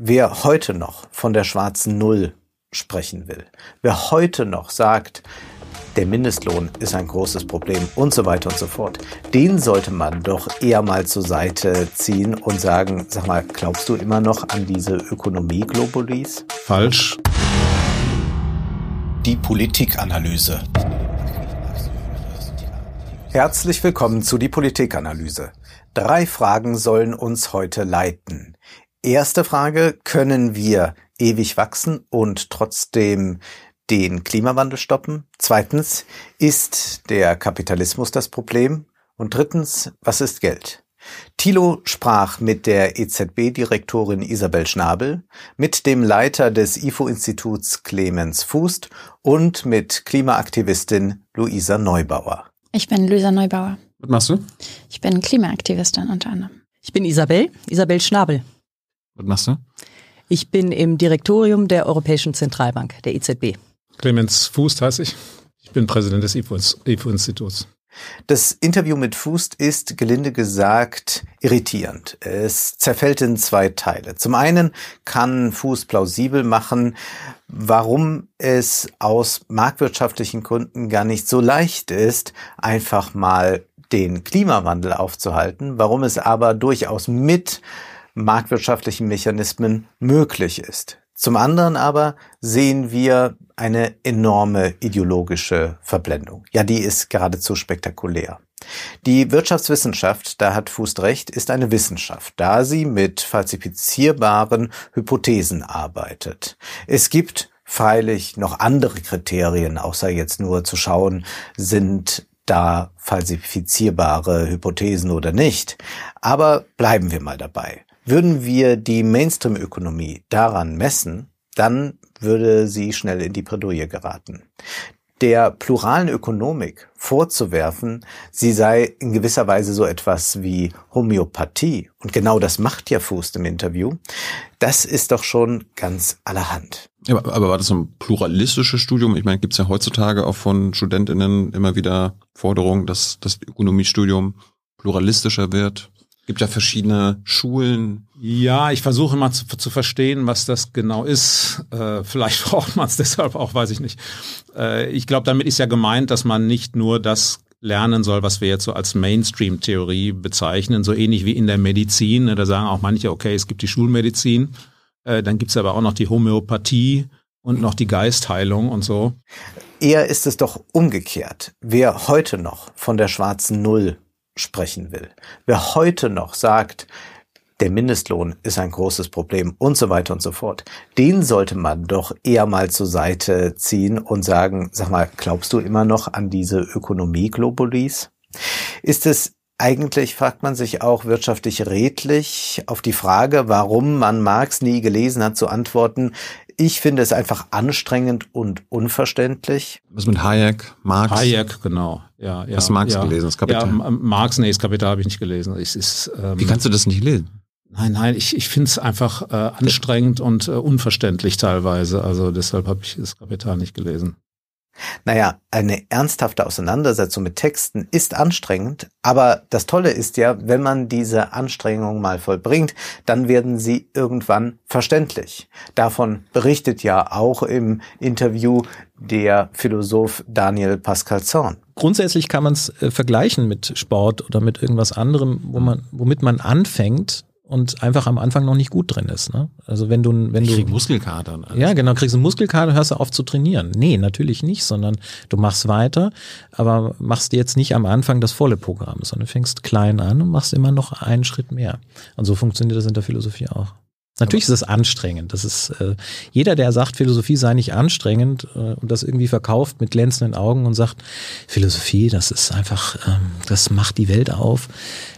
Wer heute noch von der schwarzen Null sprechen will, wer heute noch sagt, der Mindestlohn ist ein großes Problem und so weiter und so fort, den sollte man doch eher mal zur Seite ziehen und sagen, sag mal, glaubst du immer noch an diese Ökonomie-Globulis? Falsch. Die Politikanalyse. Herzlich willkommen zu die Politikanalyse. Drei Fragen sollen uns heute leiten. Erste Frage, können wir ewig wachsen und trotzdem den Klimawandel stoppen? Zweitens, ist der Kapitalismus das Problem? Und drittens, was ist Geld? Thilo sprach mit der EZB-Direktorin Isabel Schnabel, mit dem Leiter des IFO-Instituts Clemens Fußt und mit Klimaaktivistin Luisa Neubauer. Ich bin Luisa Neubauer. Was machst du? Ich bin Klimaaktivistin unter anderem. Ich bin Isabel, Isabel Schnabel. Was machst du? Ich bin im Direktorium der Europäischen Zentralbank, der EZB. Clemens Fuß heiße ich. Ich bin Präsident des IFO-Instituts. Das Interview mit Fußt ist, gelinde gesagt, irritierend. Es zerfällt in zwei Teile. Zum einen kann Fuß plausibel machen, warum es aus marktwirtschaftlichen Gründen gar nicht so leicht ist, einfach mal den Klimawandel aufzuhalten, warum es aber durchaus mit marktwirtschaftlichen Mechanismen möglich ist. Zum anderen aber sehen wir eine enorme ideologische Verblendung. Ja, die ist geradezu spektakulär. Die Wirtschaftswissenschaft, da hat Fußt recht, ist eine Wissenschaft, da sie mit falsifizierbaren Hypothesen arbeitet. Es gibt freilich noch andere Kriterien, außer jetzt nur zu schauen, sind da falsifizierbare Hypothesen oder nicht. Aber bleiben wir mal dabei. Würden wir die Mainstream-Ökonomie daran messen, dann würde sie schnell in die Bredouille geraten. Der pluralen Ökonomik vorzuwerfen, sie sei in gewisser Weise so etwas wie Homöopathie, und genau das macht ja Fußt im Interview, das ist doch schon ganz allerhand. Ja, aber war das ein pluralistisches Studium? Ich meine, gibt es ja heutzutage auch von StudentInnen immer wieder Forderungen, dass das Ökonomiestudium pluralistischer wird gibt ja verschiedene Schulen. Ja, ich versuche mal zu, zu verstehen, was das genau ist. Äh, vielleicht braucht man es deshalb auch, weiß ich nicht. Äh, ich glaube, damit ist ja gemeint, dass man nicht nur das lernen soll, was wir jetzt so als Mainstream-Theorie bezeichnen, so ähnlich wie in der Medizin. Da sagen auch manche, okay, es gibt die Schulmedizin, äh, dann gibt es aber auch noch die Homöopathie und noch die Geistheilung und so. Eher ist es doch umgekehrt. Wer heute noch von der schwarzen Null sprechen will. Wer heute noch sagt, der Mindestlohn ist ein großes Problem und so weiter und so fort, den sollte man doch eher mal zur Seite ziehen und sagen, sag mal, glaubst du immer noch an diese Ökonomie-Globulis? Ist es eigentlich, fragt man sich auch wirtschaftlich redlich, auf die Frage, warum man Marx nie gelesen hat, zu antworten, ich finde es einfach anstrengend und unverständlich. Was mit Hayek, Marx? Hayek, genau. Ja, ja, Hast du Marx ja, gelesen, das Kapital? Ja, Marx, nee, das Kapital habe ich nicht gelesen. Es ist, ähm, Wie kannst du das nicht lesen? Nein, nein, ich, ich finde es einfach äh, anstrengend und äh, unverständlich teilweise. Also deshalb habe ich das Kapital nicht gelesen. Naja, eine ernsthafte Auseinandersetzung mit Texten ist anstrengend, aber das Tolle ist ja, wenn man diese Anstrengung mal vollbringt, dann werden sie irgendwann verständlich. Davon berichtet ja auch im Interview der Philosoph Daniel Pascal Zorn. Grundsätzlich kann man es äh, vergleichen mit Sport oder mit irgendwas anderem, wo man, womit man anfängt und einfach am Anfang noch nicht gut drin ist. Ne? Also wenn du, wenn ich du krieg Muskelkater. Ja, genau, kriegst einen Muskelkater, hörst du auf zu trainieren. Nee, natürlich nicht, sondern du machst weiter, aber machst jetzt nicht am Anfang das volle Programm, sondern fängst klein an und machst immer noch einen Schritt mehr. Und so funktioniert das in der Philosophie auch. Natürlich ist es anstrengend. Das ist äh, jeder, der sagt, Philosophie sei nicht anstrengend äh, und das irgendwie verkauft mit glänzenden Augen und sagt, Philosophie, das ist einfach, ähm, das macht die Welt auf.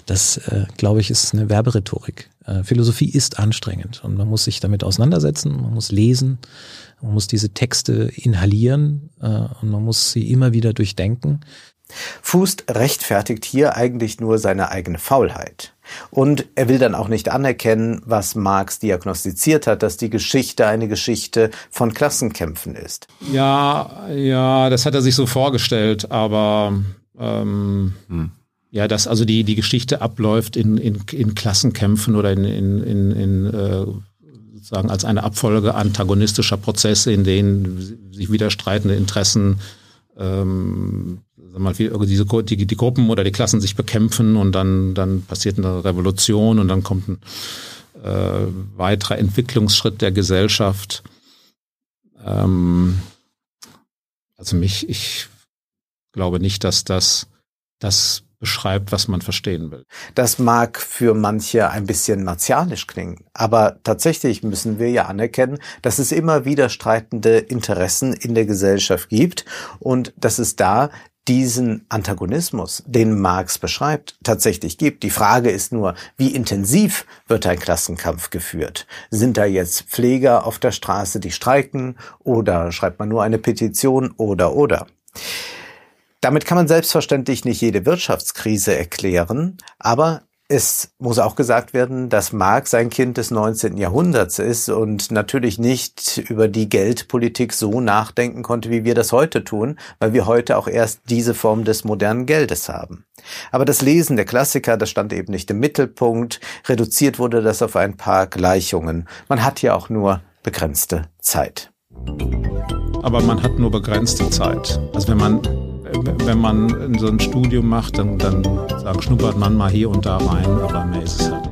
Das, äh, glaube ich, ist eine Werberhetorik. Äh, Philosophie ist anstrengend und man muss sich damit auseinandersetzen, man muss lesen, man muss diese Texte inhalieren äh, und man muss sie immer wieder durchdenken. Fußt rechtfertigt hier eigentlich nur seine eigene Faulheit. Und er will dann auch nicht anerkennen, was Marx diagnostiziert hat, dass die Geschichte eine Geschichte von Klassenkämpfen ist. Ja, ja, das hat er sich so vorgestellt, aber ähm, hm. ja, dass also die, die Geschichte abläuft in, in, in Klassenkämpfen oder in, in, in, in äh, sozusagen als eine Abfolge antagonistischer Prozesse, in denen sich widerstreitende Interessen ähm, sag mal, diese, die, die Gruppen oder die Klassen sich bekämpfen und dann, dann passiert eine Revolution und dann kommt ein äh, weiterer Entwicklungsschritt der Gesellschaft. Ähm, also mich, ich glaube nicht, dass das das beschreibt, was man verstehen will. Das mag für manche ein bisschen martialisch klingen, aber tatsächlich müssen wir ja anerkennen, dass es immer wieder streitende Interessen in der Gesellschaft gibt und dass es da diesen Antagonismus, den Marx beschreibt, tatsächlich gibt. Die Frage ist nur, wie intensiv wird ein Klassenkampf geführt? Sind da jetzt Pfleger auf der Straße, die streiken oder schreibt man nur eine Petition oder oder? Damit kann man selbstverständlich nicht jede Wirtschaftskrise erklären, aber es muss auch gesagt werden, dass Marx ein Kind des 19. Jahrhunderts ist und natürlich nicht über die Geldpolitik so nachdenken konnte, wie wir das heute tun, weil wir heute auch erst diese Form des modernen Geldes haben. Aber das Lesen der Klassiker, das stand eben nicht im Mittelpunkt, reduziert wurde das auf ein paar Gleichungen. Man hat ja auch nur begrenzte Zeit. Aber man hat nur begrenzte Zeit. Also wenn man wenn man so ein Studium macht, dann, dann sagen, schnuppert man mal hier und da rein, aber mehr ist es halt.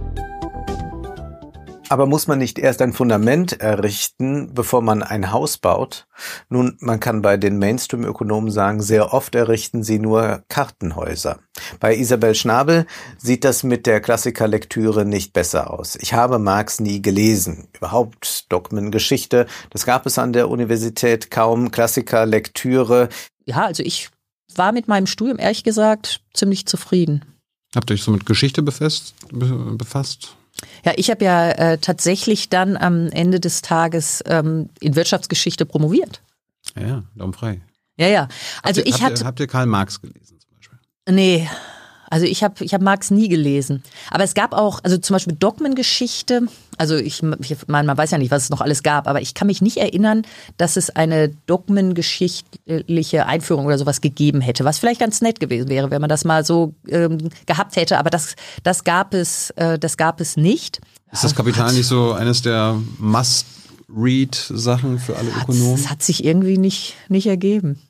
Aber muss man nicht erst ein Fundament errichten, bevor man ein Haus baut? Nun, man kann bei den Mainstream-Ökonomen sagen, sehr oft errichten sie nur Kartenhäuser. Bei Isabel Schnabel sieht das mit der Klassikerlektüre nicht besser aus. Ich habe Marx nie gelesen. Überhaupt Dogmengeschichte, das gab es an der Universität kaum. Klassikerlektüre. Ja, also ich war mit meinem Studium ehrlich gesagt ziemlich zufrieden. Habt ihr euch so mit Geschichte befasst? befasst? Ja, ich habe ja äh, tatsächlich dann am Ende des Tages ähm, in Wirtschaftsgeschichte promoviert. Ja, ja, Daumen frei. Ja, ja. Also habt ihr, ich hatte. Habt ihr Karl Marx gelesen zum Beispiel? Nee, also ich habe ich hab Marx nie gelesen. Aber es gab auch, also zum Beispiel Dogmengeschichte, also ich, ich meine, man weiß ja nicht, was es noch alles gab, aber ich kann mich nicht erinnern, dass es eine dogmengeschichtliche Einführung oder sowas gegeben hätte, was vielleicht ganz nett gewesen wäre, wenn man das mal so ähm, gehabt hätte. Aber das, das gab es, äh, das gab es nicht. Ist das Kapital nicht so eines der Must-Read-Sachen für alle Ökonomen? Das hat sich irgendwie nicht, nicht ergeben.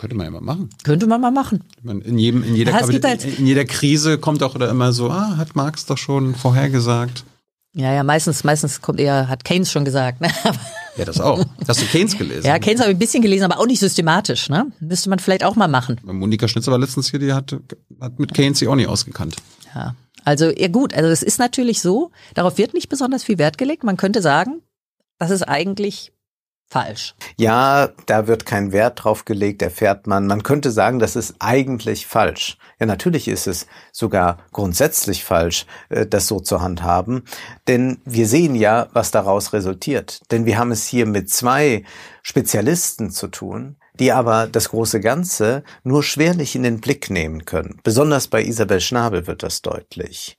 Könnte man ja mal machen. Könnte man mal machen. In, jedem, in, jeder, Ja, gibt halt- in jeder Krise kommt auch immer so, ah, hat Marx doch schon vorhergesagt. Ja, ja, meistens, meistens kommt eher, hat Keynes schon gesagt. Ne? Ja, das auch. Hast du Keynes gelesen? Ja, Keynes habe ich ein bisschen gelesen, aber auch nicht systematisch. Ne? Müsste man vielleicht auch mal machen. Monika Schnitzer war letztens hier, die hat, hat mit Keynes sich auch nicht ausgekannt. Ja. Also, ja gut, also es ist natürlich so, darauf wird nicht besonders viel Wert gelegt. Man könnte sagen, das ist eigentlich falsch. Ja, da wird kein Wert drauf gelegt, erfährt man. Man könnte sagen, das ist eigentlich falsch. Ja, natürlich ist es sogar grundsätzlich falsch, äh, das so zu handhaben. Denn wir sehen ja, was daraus resultiert. Denn wir haben es hier mit zwei Spezialisten zu tun, die aber das große Ganze nur schwerlich in den Blick nehmen können. Besonders bei Isabel Schnabel wird das deutlich.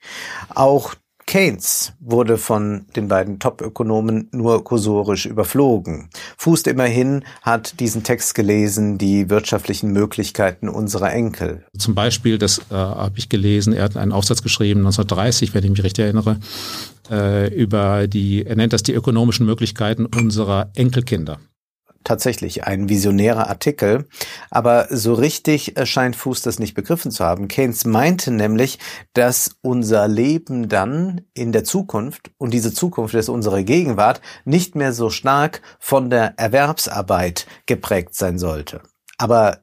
Auch Keynes wurde von den beiden Top-Ökonomen nur kursorisch überflogen. Fußt immerhin hat diesen Text gelesen, die wirtschaftlichen Möglichkeiten unserer Enkel. Zum Beispiel, das äh, habe ich gelesen, er hat einen Aufsatz geschrieben, 1930, wenn ich mich richtig erinnere, äh, über die, er nennt das die ökonomischen Möglichkeiten unserer Enkelkinder. Tatsächlich ein visionärer Artikel, aber so richtig äh, scheint Fuß das nicht begriffen zu haben. Keynes meinte nämlich, dass unser Leben dann in der Zukunft, und diese Zukunft ist unsere Gegenwart, nicht mehr so stark von der Erwerbsarbeit geprägt sein sollte. Aber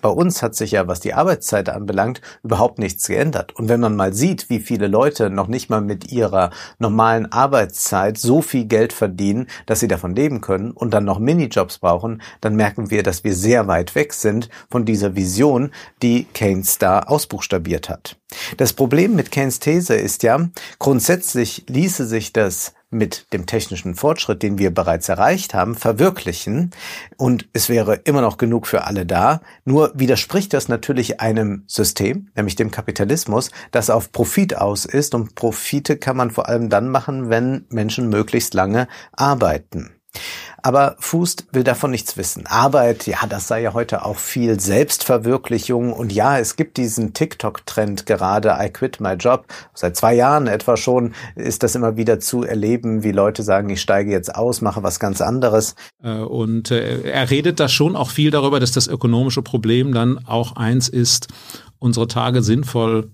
bei uns hat sich ja, was die Arbeitszeit anbelangt, überhaupt nichts geändert. Und wenn man mal sieht, wie viele Leute noch nicht mal mit ihrer normalen Arbeitszeit so viel Geld verdienen, dass sie davon leben können und dann noch Minijobs brauchen, dann merken wir, dass wir sehr weit weg sind von dieser Vision, die Keynes da ausbuchstabiert hat. Das Problem mit Keynes These ist ja, grundsätzlich ließe sich das mit dem technischen Fortschritt, den wir bereits erreicht haben, verwirklichen und es wäre immer noch genug für alle da. Nur widerspricht das natürlich einem System, nämlich dem Kapitalismus, das auf Profit aus ist und Profite kann man vor allem dann machen, wenn Menschen möglichst lange arbeiten. Aber Fußt will davon nichts wissen. Arbeit, ja, das sei ja heute auch viel Selbstverwirklichung. Und ja, es gibt diesen TikTok-Trend gerade, I quit my job. Seit zwei Jahren etwa schon ist das immer wieder zu erleben, wie Leute sagen, ich steige jetzt aus, mache was ganz anderes. Äh, und äh, er redet da schon auch viel darüber, dass das ökonomische Problem dann auch eins ist, unsere Tage sinnvoll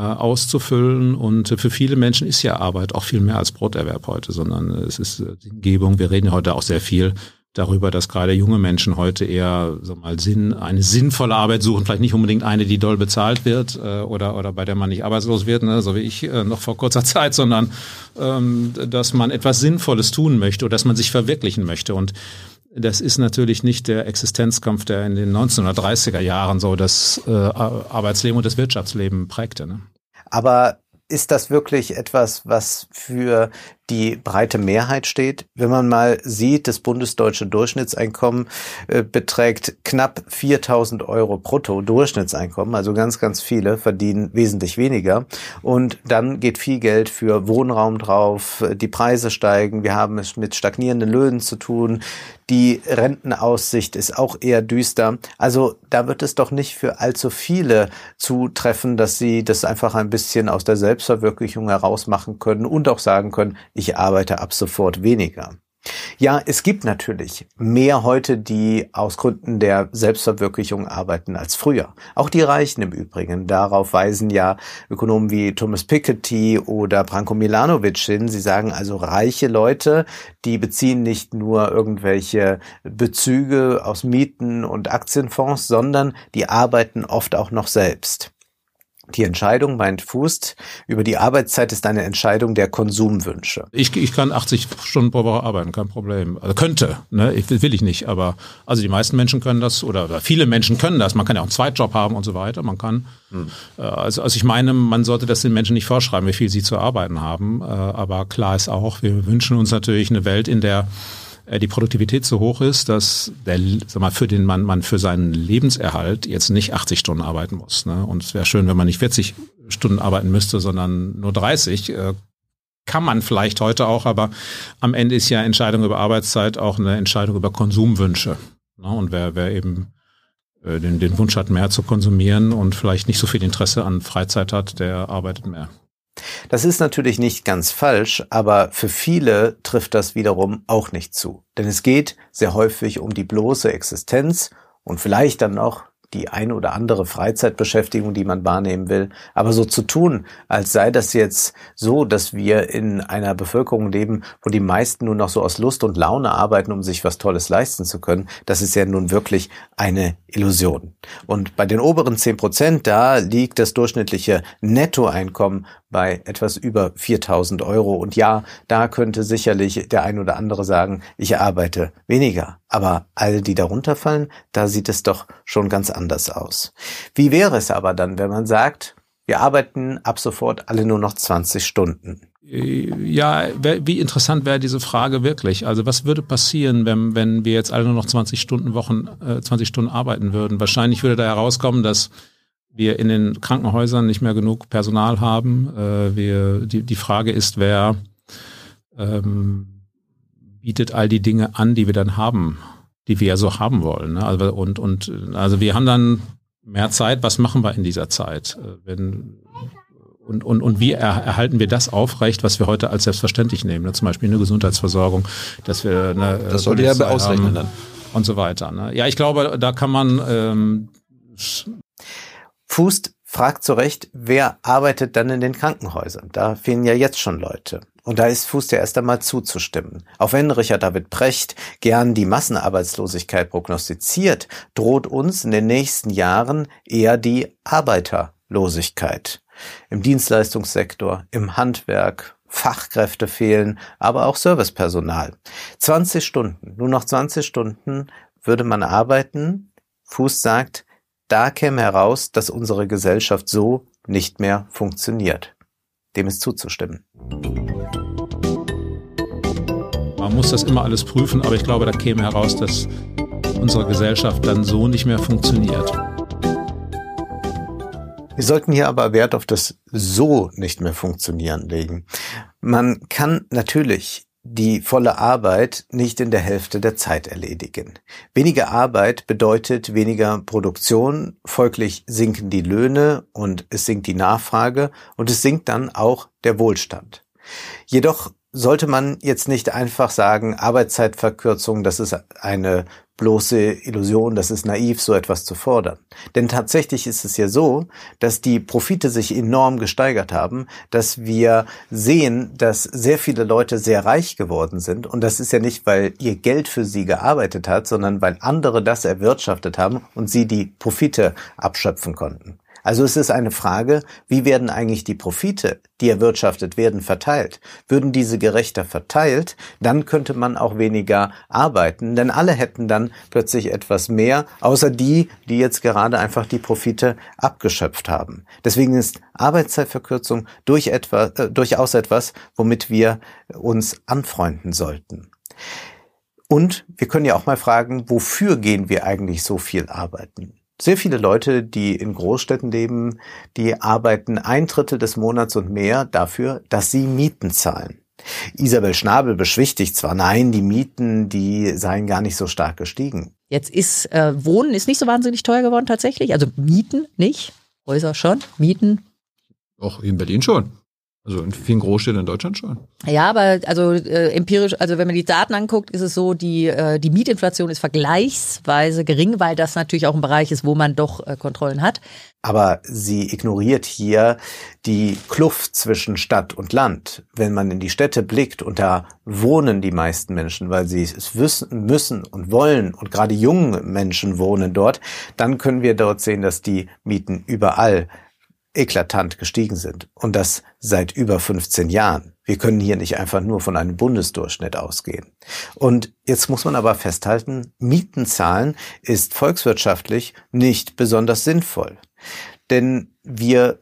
auszufüllen. Und für viele Menschen ist ja Arbeit auch viel mehr als Broterwerb heute, sondern es ist äh, die Umgebung. Wir reden heute auch sehr viel darüber, dass gerade junge Menschen heute eher so mal Sinn, eine sinnvolle Arbeit suchen, vielleicht nicht unbedingt eine, die doll bezahlt wird äh, oder, oder bei der man nicht arbeitslos wird, ne, so wie ich äh, noch vor kurzer Zeit, sondern ähm, dass man etwas Sinnvolles tun möchte oder dass man sich verwirklichen möchte. Und das ist natürlich nicht der Existenzkampf, der in den 1930er Jahren so das äh, Arbeitsleben und das Wirtschaftsleben prägte. Ne? Aber ist das wirklich etwas, was für die breite Mehrheit steht. Wenn man mal sieht, das bundesdeutsche Durchschnittseinkommen äh, beträgt knapp 4000 Euro brutto Durchschnittseinkommen, also ganz, ganz viele verdienen wesentlich weniger. Und dann geht viel Geld für Wohnraum drauf, die Preise steigen, wir haben es mit stagnierenden Löhnen zu tun, die Rentenaussicht ist auch eher düster. Also da wird es doch nicht für allzu viele zutreffen, dass sie das einfach ein bisschen aus der Selbstverwirklichung heraus machen können und auch sagen können, ich arbeite ab sofort weniger. Ja, es gibt natürlich mehr heute, die aus Gründen der Selbstverwirklichung arbeiten als früher. Auch die Reichen im Übrigen. Darauf weisen ja Ökonomen wie Thomas Piketty oder Branko Milanovic hin. Sie sagen also, reiche Leute, die beziehen nicht nur irgendwelche Bezüge aus Mieten und Aktienfonds, sondern die arbeiten oft auch noch selbst. Die Entscheidung, meint Fußt, über die Arbeitszeit ist eine Entscheidung der Konsumwünsche. Ich, ich kann 80 Stunden pro Woche arbeiten, kein Problem. Also könnte, ne? Ich, will ich nicht, aber also die meisten Menschen können das oder, oder viele Menschen können das. Man kann ja auch einen Zweitjob haben und so weiter. Man kann, hm. äh, also, also ich meine, man sollte das den Menschen nicht vorschreiben, wie viel sie zu arbeiten haben. Äh, aber klar ist auch, wir wünschen uns natürlich eine Welt, in der die Produktivität so hoch ist, dass der, sag mal, für den man, man für seinen Lebenserhalt jetzt nicht 80 Stunden arbeiten muss. Ne? Und es wäre schön, wenn man nicht 40 Stunden arbeiten müsste, sondern nur 30. Äh, kann man vielleicht heute auch, aber am Ende ist ja Entscheidung über Arbeitszeit auch eine Entscheidung über Konsumwünsche. Ne? Und wer, wer eben äh, den, den Wunsch hat, mehr zu konsumieren und vielleicht nicht so viel Interesse an Freizeit hat, der arbeitet mehr. Das ist natürlich nicht ganz falsch, aber für viele trifft das wiederum auch nicht zu. Denn es geht sehr häufig um die bloße Existenz und vielleicht dann noch die eine oder andere Freizeitbeschäftigung, die man wahrnehmen will. Aber so zu tun, als sei das jetzt so, dass wir in einer Bevölkerung leben, wo die meisten nur noch so aus Lust und Laune arbeiten, um sich was Tolles leisten zu können, das ist ja nun wirklich eine Illusion. Und bei den oberen zehn Prozent, da liegt das durchschnittliche Nettoeinkommen bei etwas über 4000 Euro. Und ja, da könnte sicherlich der ein oder andere sagen, ich arbeite weniger. Aber all die darunter fallen, da sieht es doch schon ganz anders aus. Wie wäre es aber dann, wenn man sagt, wir arbeiten ab sofort alle nur noch 20 Stunden? Ja, wie interessant wäre diese Frage wirklich? Also was würde passieren, wenn, wenn wir jetzt alle nur noch 20 Stunden Wochen, äh, 20 Stunden arbeiten würden? Wahrscheinlich würde da herauskommen, dass wir in den Krankenhäusern nicht mehr genug Personal haben. Äh, wir, die, die Frage ist, wer ähm, bietet all die Dinge an, die wir dann haben, die wir ja so haben wollen. Ne? Also, und, und also wir haben dann mehr Zeit. Was machen wir in dieser Zeit? Äh, wenn, und, und, und wie er, erhalten wir das aufrecht, was wir heute als selbstverständlich nehmen? Ne? Zum Beispiel eine Gesundheitsversorgung, dass wir eine das sollte ja ausrechnen dann und so weiter. Ne? Ja, ich glaube, da kann man ähm, Fußt fragt zu Recht, wer arbeitet dann in den Krankenhäusern? Da fehlen ja jetzt schon Leute. Und da ist Fuß ja erst einmal zuzustimmen. Auch wenn Richard David Precht gern die Massenarbeitslosigkeit prognostiziert, droht uns in den nächsten Jahren eher die Arbeiterlosigkeit. Im Dienstleistungssektor, im Handwerk, Fachkräfte fehlen, aber auch Servicepersonal. 20 Stunden, nur noch 20 Stunden würde man arbeiten. Fuß sagt, da käme heraus, dass unsere Gesellschaft so nicht mehr funktioniert. Dem ist zuzustimmen. Man muss das immer alles prüfen, aber ich glaube, da käme heraus, dass unsere Gesellschaft dann so nicht mehr funktioniert. Wir sollten hier aber Wert auf das so nicht mehr funktionieren legen. Man kann natürlich die volle Arbeit nicht in der Hälfte der Zeit erledigen. Weniger Arbeit bedeutet weniger Produktion, folglich sinken die Löhne und es sinkt die Nachfrage und es sinkt dann auch der Wohlstand. Jedoch sollte man jetzt nicht einfach sagen, Arbeitszeitverkürzung, das ist eine bloße Illusion, das ist naiv, so etwas zu fordern. Denn tatsächlich ist es ja so, dass die Profite sich enorm gesteigert haben, dass wir sehen, dass sehr viele Leute sehr reich geworden sind. Und das ist ja nicht, weil ihr Geld für sie gearbeitet hat, sondern weil andere das erwirtschaftet haben und sie die Profite abschöpfen konnten. Also es ist eine Frage, wie werden eigentlich die Profite, die erwirtschaftet werden, verteilt? Würden diese gerechter verteilt, dann könnte man auch weniger arbeiten, denn alle hätten dann plötzlich etwas mehr, außer die, die jetzt gerade einfach die Profite abgeschöpft haben. Deswegen ist Arbeitszeitverkürzung durch etwa, äh, durchaus etwas, womit wir uns anfreunden sollten. Und wir können ja auch mal fragen, wofür gehen wir eigentlich so viel arbeiten? Sehr viele Leute, die in Großstädten leben, die arbeiten ein Drittel des Monats und mehr dafür, dass sie Mieten zahlen. Isabel Schnabel beschwichtigt zwar, nein, die Mieten, die seien gar nicht so stark gestiegen. Jetzt ist äh, Wohnen ist nicht so wahnsinnig teuer geworden tatsächlich, also Mieten nicht, Häuser schon, Mieten. Auch in Berlin schon. Also in vielen Großstädten in Deutschland schon. Ja, aber also äh, empirisch, also wenn man die Daten anguckt, ist es so, die äh, die Mietinflation ist vergleichsweise gering, weil das natürlich auch ein Bereich ist, wo man doch äh, Kontrollen hat. Aber sie ignoriert hier die Kluft zwischen Stadt und Land. Wenn man in die Städte blickt und da wohnen die meisten Menschen, weil sie es wissen müssen und wollen und gerade junge Menschen wohnen dort, dann können wir dort sehen, dass die Mieten überall eklatant gestiegen sind und das seit über 15 Jahren. Wir können hier nicht einfach nur von einem Bundesdurchschnitt ausgehen. Und jetzt muss man aber festhalten, Mietenzahlen ist volkswirtschaftlich nicht besonders sinnvoll. Denn wir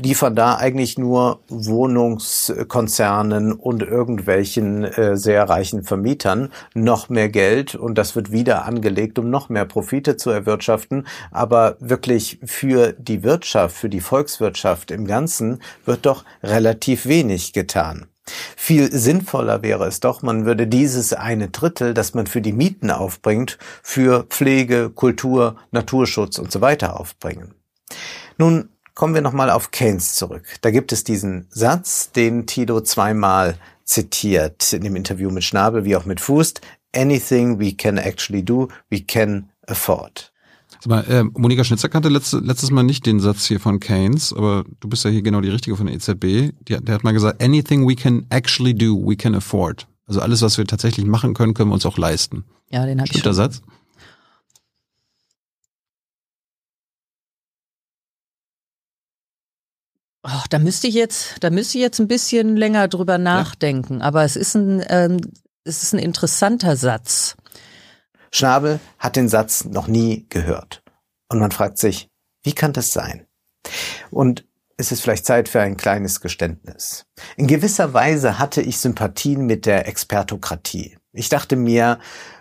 liefern da eigentlich nur Wohnungskonzernen und irgendwelchen äh, sehr reichen Vermietern noch mehr Geld und das wird wieder angelegt, um noch mehr Profite zu erwirtschaften. Aber wirklich für die Wirtschaft, für die Volkswirtschaft im Ganzen wird doch relativ wenig getan. Viel sinnvoller wäre es doch, man würde dieses eine Drittel, das man für die Mieten aufbringt, für Pflege, Kultur, Naturschutz und so weiter aufbringen. Nun Kommen wir nochmal auf Keynes zurück. Da gibt es diesen Satz, den Tito zweimal zitiert in dem Interview mit Schnabel wie auch mit Fuß. Anything we can actually do, we can afford. Sag mal, äh, Monika Schnitzer kannte letzte, letztes Mal nicht den Satz hier von Keynes, aber du bist ja hier genau die Richtige von der EZB. Die, der hat mal gesagt, anything we can actually do, we can afford. Also alles, was wir tatsächlich machen können, können wir uns auch leisten. Ja, den Stimmt ich schon. der Satz? Ach, da müsste ich jetzt, da müsste ich jetzt ein bisschen länger drüber nachdenken. Aber es ist ein, ähm, es ist ein interessanter Satz. Schnabel hat den Satz noch nie gehört. Und man fragt sich, wie kann das sein? Und es ist vielleicht Zeit für ein kleines Geständnis. In gewisser Weise hatte ich Sympathien mit der Expertokratie. Ich dachte mir,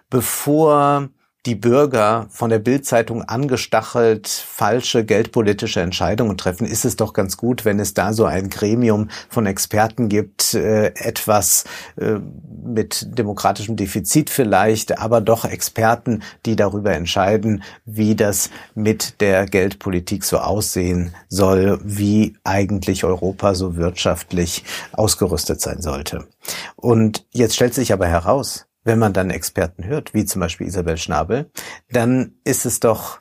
bevor die Bürger von der Bildzeitung angestachelt falsche geldpolitische Entscheidungen treffen, ist es doch ganz gut, wenn es da so ein Gremium von Experten gibt, äh, etwas äh, mit demokratischem Defizit vielleicht, aber doch Experten, die darüber entscheiden, wie das mit der Geldpolitik so aussehen soll, wie eigentlich Europa so wirtschaftlich ausgerüstet sein sollte. Und jetzt stellt sich aber heraus, wenn man dann Experten hört, wie zum Beispiel Isabel Schnabel, dann ist es doch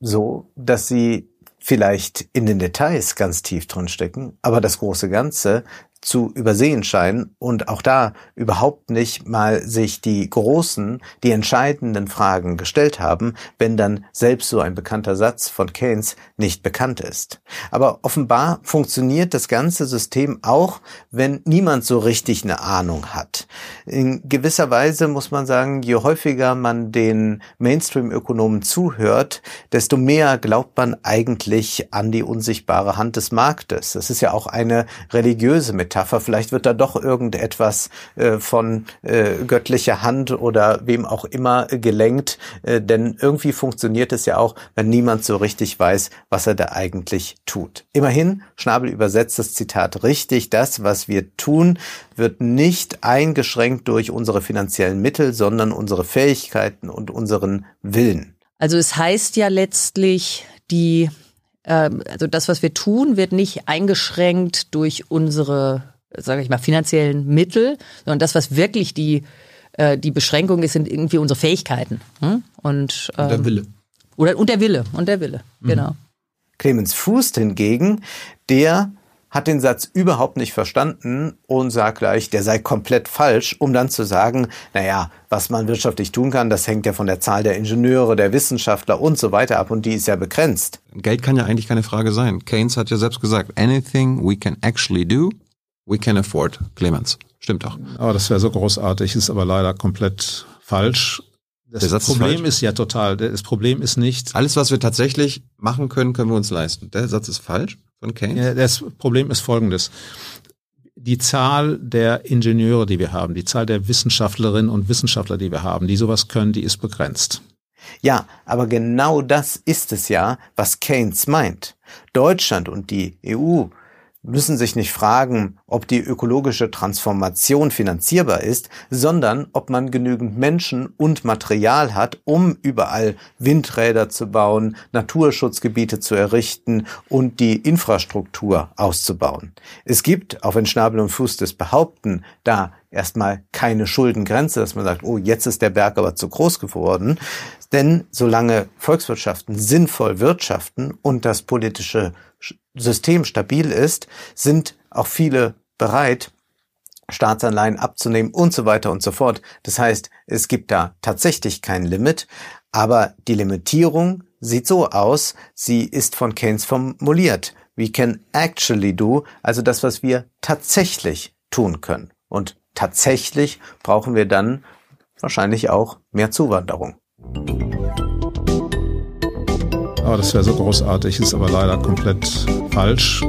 so, dass sie vielleicht in den Details ganz tief drin stecken, aber das große Ganze zu übersehen scheinen und auch da überhaupt nicht mal sich die großen, die entscheidenden Fragen gestellt haben, wenn dann selbst so ein bekannter Satz von Keynes nicht bekannt ist. Aber offenbar funktioniert das ganze System auch, wenn niemand so richtig eine Ahnung hat. In gewisser Weise muss man sagen, je häufiger man den Mainstream-Ökonomen zuhört, desto mehr glaubt man eigentlich an die unsichtbare Hand des Marktes. Das ist ja auch eine religiöse Metapher. Vielleicht wird da doch irgendetwas äh, von äh, göttlicher Hand oder wem auch immer gelenkt, äh, denn irgendwie funktioniert es ja auch, wenn niemand so richtig weiß, was er da eigentlich tut. Immerhin, Schnabel übersetzt das Zitat richtig, das, was wir tun, wird nicht eingeschränkt durch unsere finanziellen Mittel, sondern unsere Fähigkeiten und unseren Willen. Also es heißt ja letztlich, die, also das, was wir tun, wird nicht eingeschränkt durch unsere, sage ich mal, finanziellen Mittel, sondern das, was wirklich die äh, die Beschränkung ist, sind irgendwie unsere Fähigkeiten. Hm? Und, ähm, der Wille. Oder, und der Wille, und der Wille, mhm. genau. Clemens Fuß hingegen, der hat den Satz überhaupt nicht verstanden und sagt gleich, der sei komplett falsch, um dann zu sagen, naja, was man wirtschaftlich tun kann, das hängt ja von der Zahl der Ingenieure, der Wissenschaftler und so weiter ab und die ist ja begrenzt. Geld kann ja eigentlich keine Frage sein. Keynes hat ja selbst gesagt, anything we can actually do, we can afford. Clemens. Stimmt doch. Aber das wäre so großartig, ist aber leider komplett falsch. Das Problem ist, ist, ja total. Das Problem ist nicht. Alles, was wir tatsächlich machen können, können wir uns leisten. Der Satz ist falsch von Keynes. Ja, das Problem ist folgendes. Die Zahl der Ingenieure, die wir haben, die Zahl der Wissenschaftlerinnen und Wissenschaftler, die wir haben, die sowas können, die ist begrenzt. Ja, aber genau das ist es ja, was Keynes meint. Deutschland und die EU müssen sich nicht fragen, ob die ökologische Transformation finanzierbar ist, sondern ob man genügend Menschen und Material hat, um überall Windräder zu bauen, Naturschutzgebiete zu errichten und die Infrastruktur auszubauen. Es gibt, auch wenn Schnabel und Fuß das behaupten, da erstmal keine Schuldengrenze, dass man sagt, oh, jetzt ist der Berg aber zu groß geworden. Denn solange Volkswirtschaften sinnvoll wirtschaften und das politische System stabil ist, sind auch viele bereit, Staatsanleihen abzunehmen und so weiter und so fort. Das heißt, es gibt da tatsächlich kein Limit, aber die Limitierung sieht so aus, sie ist von Keynes formuliert. We can actually do, also das, was wir tatsächlich tun können. Und tatsächlich brauchen wir dann wahrscheinlich auch mehr Zuwanderung. Oh, das wäre so großartig, ist aber leider komplett falsch.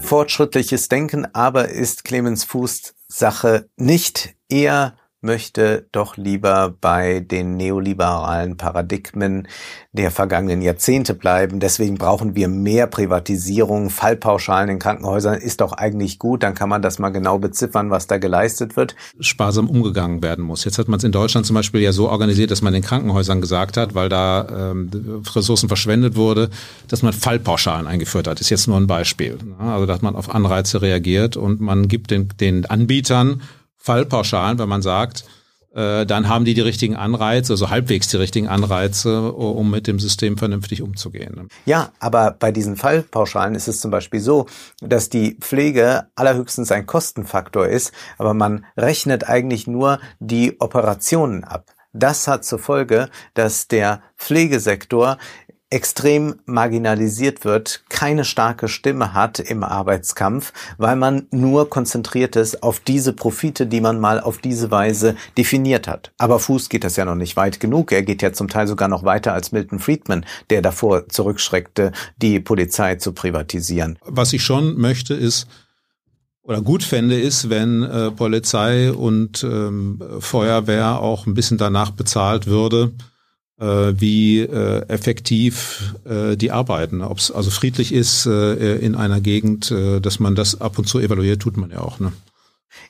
Fortschrittliches Denken aber ist Clemens Fuß Sache nicht. eher möchte doch lieber bei den neoliberalen Paradigmen der vergangenen Jahrzehnte bleiben. Deswegen brauchen wir mehr Privatisierung. Fallpauschalen in Krankenhäusern ist doch eigentlich gut. Dann kann man das mal genau beziffern, was da geleistet wird. Sparsam umgegangen werden muss. Jetzt hat man es in Deutschland zum Beispiel ja so organisiert, dass man in Krankenhäusern gesagt hat, weil da ähm, Ressourcen verschwendet wurde, dass man Fallpauschalen eingeführt hat. Ist jetzt nur ein Beispiel. Also dass man auf Anreize reagiert und man gibt den, den Anbietern Fallpauschalen, wenn man sagt, äh, dann haben die die richtigen Anreize, also halbwegs die richtigen Anreize, um mit dem System vernünftig umzugehen. Ja, aber bei diesen Fallpauschalen ist es zum Beispiel so, dass die Pflege allerhöchstens ein Kostenfaktor ist, aber man rechnet eigentlich nur die Operationen ab. Das hat zur Folge, dass der Pflegesektor extrem marginalisiert wird, keine starke Stimme hat im Arbeitskampf, weil man nur konzentriert ist auf diese Profite, die man mal auf diese Weise definiert hat. Aber Fuß geht das ja noch nicht weit genug. Er geht ja zum Teil sogar noch weiter als Milton Friedman, der davor zurückschreckte, die Polizei zu privatisieren. Was ich schon möchte, ist, oder gut fände, ist, wenn äh, Polizei und ähm, Feuerwehr auch ein bisschen danach bezahlt würde, wie äh, effektiv äh, die arbeiten. Ob es also friedlich ist äh, in einer Gegend, äh, dass man das ab und zu evaluiert, tut man ja auch. Ne?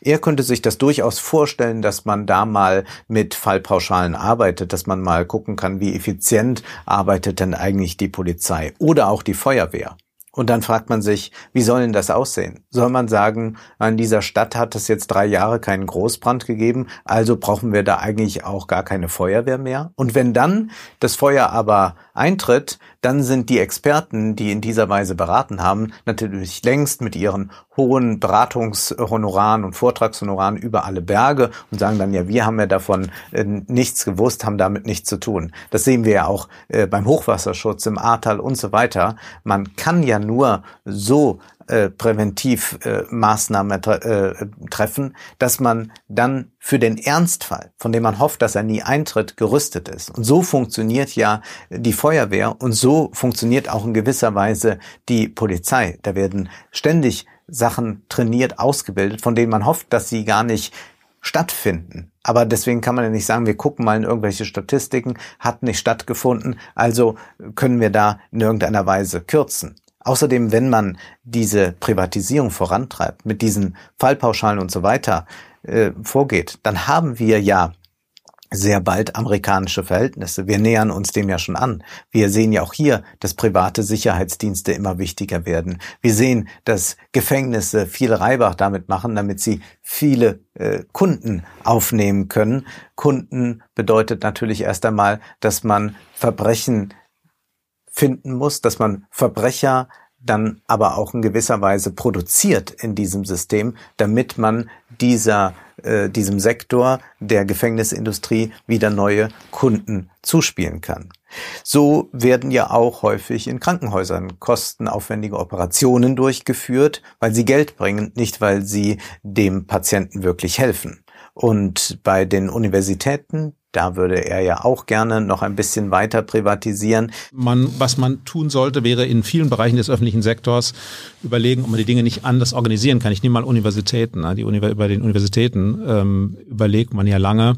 Er könnte sich das durchaus vorstellen, dass man da mal mit Fallpauschalen arbeitet, dass man mal gucken kann, wie effizient arbeitet denn eigentlich die Polizei oder auch die Feuerwehr. Und dann fragt man sich, wie soll denn das aussehen? Soll man sagen, in dieser Stadt hat es jetzt drei Jahre keinen Großbrand gegeben, also brauchen wir da eigentlich auch gar keine Feuerwehr mehr? Und wenn dann das Feuer aber eintritt, dann sind die Experten, die in dieser Weise beraten haben, natürlich längst mit ihren hohen Beratungshonoraren und Vortragshonoraren über alle Berge und sagen dann, ja, wir haben ja davon äh, nichts gewusst, haben damit nichts zu tun. Das sehen wir ja auch äh, beim Hochwasserschutz im Ahrtal und so weiter. Man kann ja nur so äh, Präventivmaßnahmen äh, äh, treffen, dass man dann für den Ernstfall, von dem man hofft, dass er nie eintritt, gerüstet ist. Und so funktioniert ja die Feuerwehr und so funktioniert auch in gewisser Weise die Polizei. Da werden ständig Sachen trainiert, ausgebildet, von denen man hofft, dass sie gar nicht stattfinden. Aber deswegen kann man ja nicht sagen, wir gucken mal in irgendwelche Statistiken, hat nicht stattgefunden, also können wir da in irgendeiner Weise kürzen. Außerdem, wenn man diese Privatisierung vorantreibt, mit diesen Fallpauschalen und so weiter äh, vorgeht, dann haben wir ja sehr bald amerikanische Verhältnisse. Wir nähern uns dem ja schon an. Wir sehen ja auch hier, dass private Sicherheitsdienste immer wichtiger werden. Wir sehen, dass Gefängnisse viel Reibach damit machen, damit sie viele äh, Kunden aufnehmen können. Kunden bedeutet natürlich erst einmal, dass man Verbrechen finden muss, dass man Verbrecher dann aber auch in gewisser Weise produziert in diesem System, damit man dieser, äh, diesem Sektor der Gefängnisindustrie wieder neue Kunden zuspielen kann. So werden ja auch häufig in Krankenhäusern kostenaufwendige Operationen durchgeführt, weil sie Geld bringen, nicht weil sie dem Patienten wirklich helfen. Und bei den Universitäten, da würde er ja auch gerne noch ein bisschen weiter privatisieren. Man, was man tun sollte, wäre in vielen Bereichen des öffentlichen Sektors überlegen, ob man die Dinge nicht anders organisieren kann. Ich nehme mal Universitäten. Ne? Die Uni bei den Universitäten ähm, überlegt man ja lange,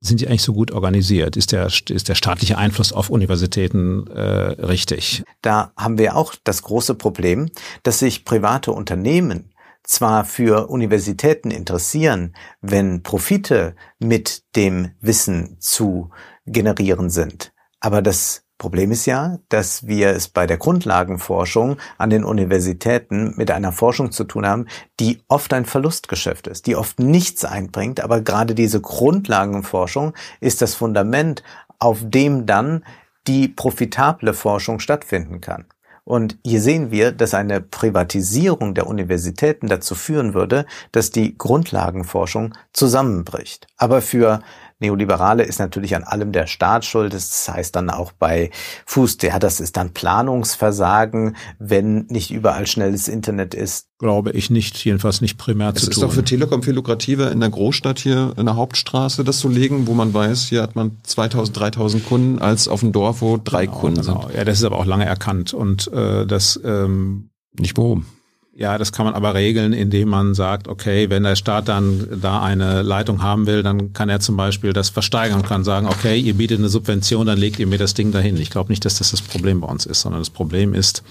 sind die eigentlich so gut organisiert? Ist der, ist der staatliche Einfluss auf Universitäten äh, richtig? Da haben wir auch das große Problem, dass sich private Unternehmen zwar für Universitäten interessieren, wenn Profite mit dem Wissen zu generieren sind, aber das Problem ist ja, dass wir es bei der Grundlagenforschung an den Universitäten mit einer Forschung zu tun haben, die oft ein Verlustgeschäft ist, die oft nichts einbringt, aber gerade diese Grundlagenforschung ist das Fundament, auf dem dann die profitable Forschung stattfinden kann. Und hier sehen wir, dass eine Privatisierung der Universitäten dazu führen würde, dass die Grundlagenforschung zusammenbricht. Aber für Neoliberale ist natürlich an allem der Staat schuld. Das heißt dann auch bei Fuß, ja, das ist dann Planungsversagen, wenn nicht überall schnelles Internet ist. Glaube ich nicht, jedenfalls nicht primär es zu tun. Es ist doch für Telekom viel lukrativer, in der Großstadt hier in der Hauptstraße das zu legen, wo man weiß, hier hat man 2000, 3000 Kunden, als auf dem Dorf, wo drei genau, Kunden genau. sind. Ja, das ist aber auch lange erkannt und äh, das ähm, nicht warum. Ja, das kann man aber regeln, indem man sagt, okay, wenn der Staat dann da eine Leitung haben will, dann kann er zum Beispiel das versteigern und kann sagen, okay, ihr bietet eine Subvention, dann legt ihr mir das Ding dahin. Ich glaube nicht, dass das das Problem bei uns ist, sondern das Problem ist,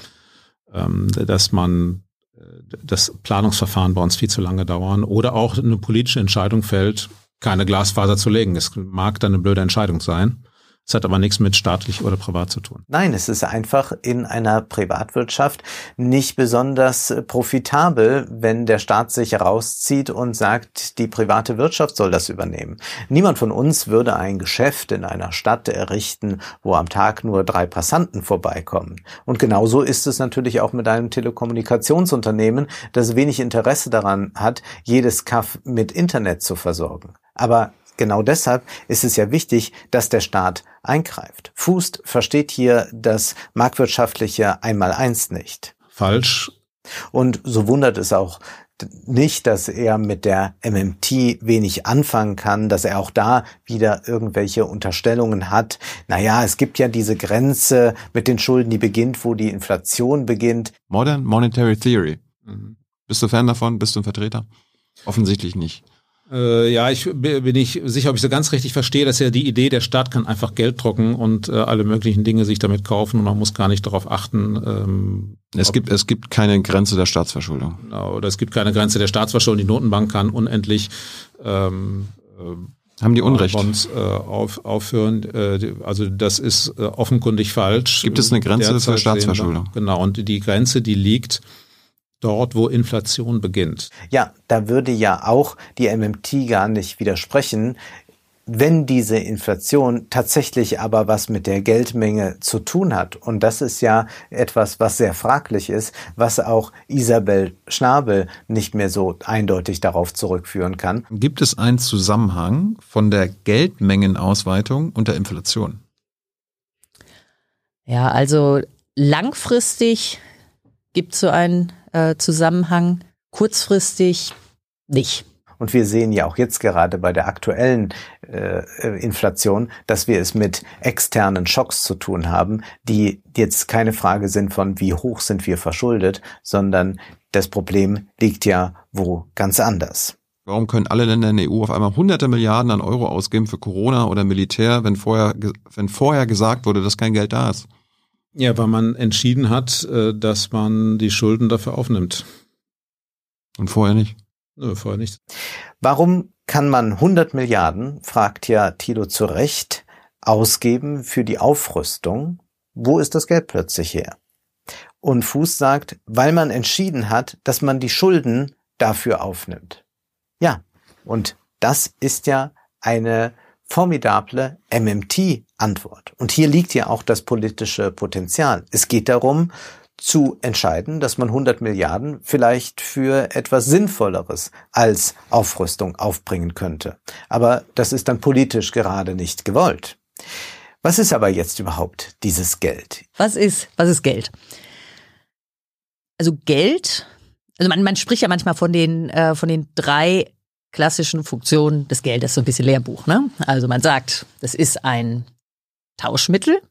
ähm, dass man äh, das Planungsverfahren bei uns viel zu lange dauern oder auch eine politische Entscheidung fällt, keine Glasfaser zu legen. Das mag dann eine blöde Entscheidung sein. Es hat aber nichts mit staatlich oder privat zu tun. Nein, es ist einfach in einer Privatwirtschaft nicht besonders profitabel, wenn der Staat sich herauszieht und sagt, die private Wirtschaft soll das übernehmen. Niemand von uns würde ein Geschäft in einer Stadt errichten, wo am Tag nur drei Passanten vorbeikommen. Und genauso ist es natürlich auch mit einem Telekommunikationsunternehmen, das wenig Interesse daran hat, jedes Kaff mit Internet zu versorgen. Aber genau deshalb ist es ja wichtig, dass der Staat eingreift. Fußt versteht hier das marktwirtschaftliche Einmaleins nicht. Falsch. Und so wundert es auch nicht, dass er mit der MMT wenig anfangen kann, dass er auch da wieder irgendwelche Unterstellungen hat. Naja, es gibt ja diese Grenze mit den Schulden, die beginnt, wo die Inflation beginnt. Modern Monetary Theory. Mhm. Bist du Fan davon? Bist du ein Vertreter? Offensichtlich nicht. Äh, ja, ich bin nicht sicher, ob ich so ganz richtig verstehe, dass ja die Idee, der Staat kann einfach Geld drucken und äh, alle möglichen Dinge sich damit kaufen und man muss gar nicht darauf achten. Ähm, es gibt es gibt keine Grenze der Staatsverschuldung. Genau, oder es gibt keine Grenze der Staatsverschuldung. Die Notenbank kann unendlich ähm, äh, haben die Unrecht. Bonds äh, auf, aufhören. Äh, also das ist äh, offenkundig falsch. Gibt es eine Grenze Derzeit zur Staatsverschuldung? Genau, und die Grenze, die liegt dort, wo Inflation beginnt. Ja, da würde ja auch die MMT gar nicht widersprechen. Wenn diese Inflation tatsächlich aber was mit der Geldmenge zu tun hat, und das ist ja etwas, was sehr fraglich ist, was auch Isabel Schnabel nicht mehr so eindeutig darauf zurückführen kann. Gibt es einen Zusammenhang von der Geldmengenausweitung und der Inflation? Ja, also langfristig gibt es so einen äh, Zusammenhang. Kurzfristig nicht. Und wir sehen ja auch jetzt gerade bei der aktuellen äh, Inflation, dass wir es mit externen Schocks zu tun haben, die jetzt keine Frage sind von, wie hoch sind wir verschuldet, sondern das Problem liegt ja wo ganz anders. Warum können alle Länder in der EU auf einmal hunderte Milliarden an Euro ausgeben für Corona oder Militär, wenn vorher, wenn vorher gesagt wurde, dass kein Geld da ist? Ja, weil man entschieden hat, äh, dass man die Schulden dafür aufnimmt. Und vorher nicht? Nö, vorher nicht. Warum kann man 100 Milliarden, fragt ja Tilo zu Recht, ausgeben für die Aufrüstung? Wo ist das Geld plötzlich her? Und Fuß sagt, weil man entschieden hat, dass man die Schulden dafür aufnimmt. Ja, und das ist ja eine formidable MMT-Antwort. Und hier liegt ja auch das politische Potenzial. Es geht darum, zu entscheiden, dass man 100 Milliarden vielleicht für etwas Sinnvolleres als Aufrüstung aufbringen könnte. Aber das ist dann politisch gerade nicht gewollt. Was ist aber jetzt überhaupt dieses Geld? Was ist, was ist Geld? Also Geld, also man, man spricht ja manchmal von den, äh, von den drei klassischen Funktionen des Geldes, so ein bisschen Lehrbuch. Ne? Also man sagt, das ist ein Tauschmittel,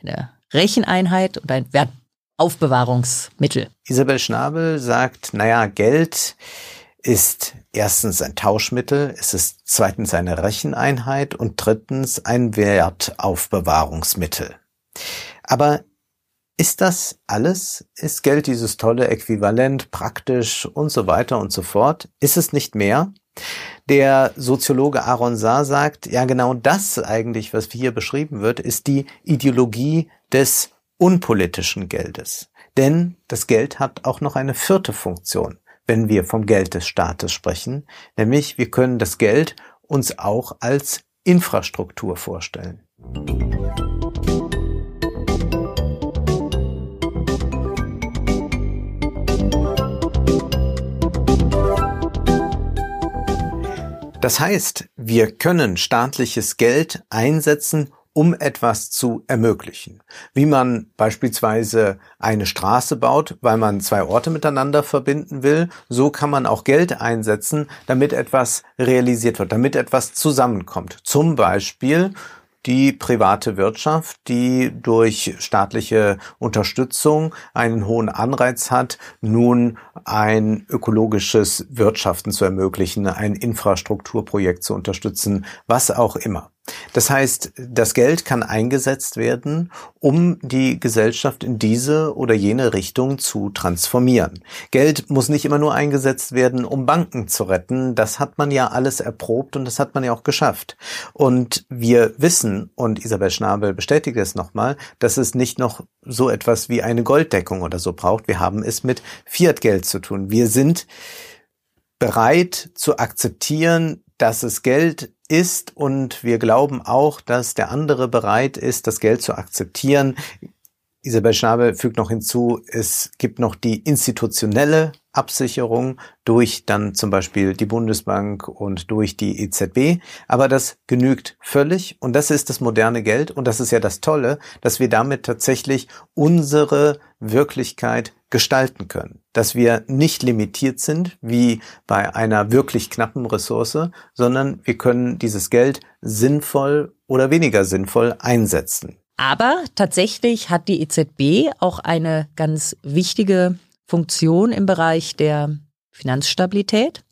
eine Recheneinheit und ein Wertaufbewahrungsmittel. Isabel Schnabel sagt, naja, Geld ist erstens ein Tauschmittel, es ist zweitens eine Recheneinheit und drittens ein Wertaufbewahrungsmittel. Aber ist das alles? Ist Geld dieses tolle Äquivalent, praktisch und so weiter und so fort? Ist es nicht mehr? Der Soziologe Aaron Saar sagt, ja genau das eigentlich, was hier beschrieben wird, ist die Ideologie des unpolitischen Geldes. Denn das Geld hat auch noch eine vierte Funktion, wenn wir vom Geld des Staates sprechen, nämlich wir können das Geld uns auch als Infrastruktur vorstellen. Das heißt, wir können staatliches Geld einsetzen, um etwas zu ermöglichen. Wie man beispielsweise eine Straße baut, weil man zwei Orte miteinander verbinden will, so kann man auch Geld einsetzen, damit etwas realisiert wird, damit etwas zusammenkommt. Zum Beispiel die private Wirtschaft, die durch staatliche Unterstützung einen hohen Anreiz hat, nun ein ökologisches Wirtschaften zu ermöglichen, ein Infrastrukturprojekt zu unterstützen, was auch immer. Das heißt, das Geld kann eingesetzt werden, um die Gesellschaft in diese oder jene Richtung zu transformieren. Geld muss nicht immer nur eingesetzt werden, um Banken zu retten. Das hat man ja alles erprobt und das hat man ja auch geschafft. Und wir wissen, und Isabel Schnabel bestätigt es nochmal, dass es nicht noch so etwas wie eine Golddeckung oder so braucht. Wir haben es mit Fiat-Geld zu tun. Wir sind bereit zu akzeptieren, dass es Geld ist und wir glauben auch, dass der andere bereit ist, das Geld zu akzeptieren. Isabel Schnabel fügt noch hinzu, es gibt noch die institutionelle Absicherung durch dann zum Beispiel die Bundesbank und durch die EZB. Aber das genügt völlig und das ist das moderne Geld und das ist ja das Tolle, dass wir damit tatsächlich unsere Wirklichkeit gestalten können. Dass wir nicht limitiert sind wie bei einer wirklich knappen Ressource, sondern wir können dieses Geld sinnvoll oder weniger sinnvoll einsetzen. Aber tatsächlich hat die EZB auch eine ganz wichtige Funktion im Bereich der Finanzstabilität,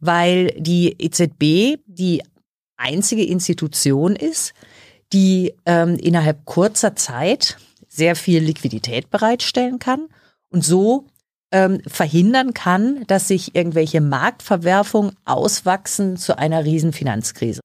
weil die EZB die einzige Institution ist, die ähm, innerhalb kurzer Zeit sehr viel Liquidität bereitstellen kann und so ähm, verhindern kann, dass sich irgendwelche Marktverwerfungen auswachsen zu einer riesen Finanzkrise.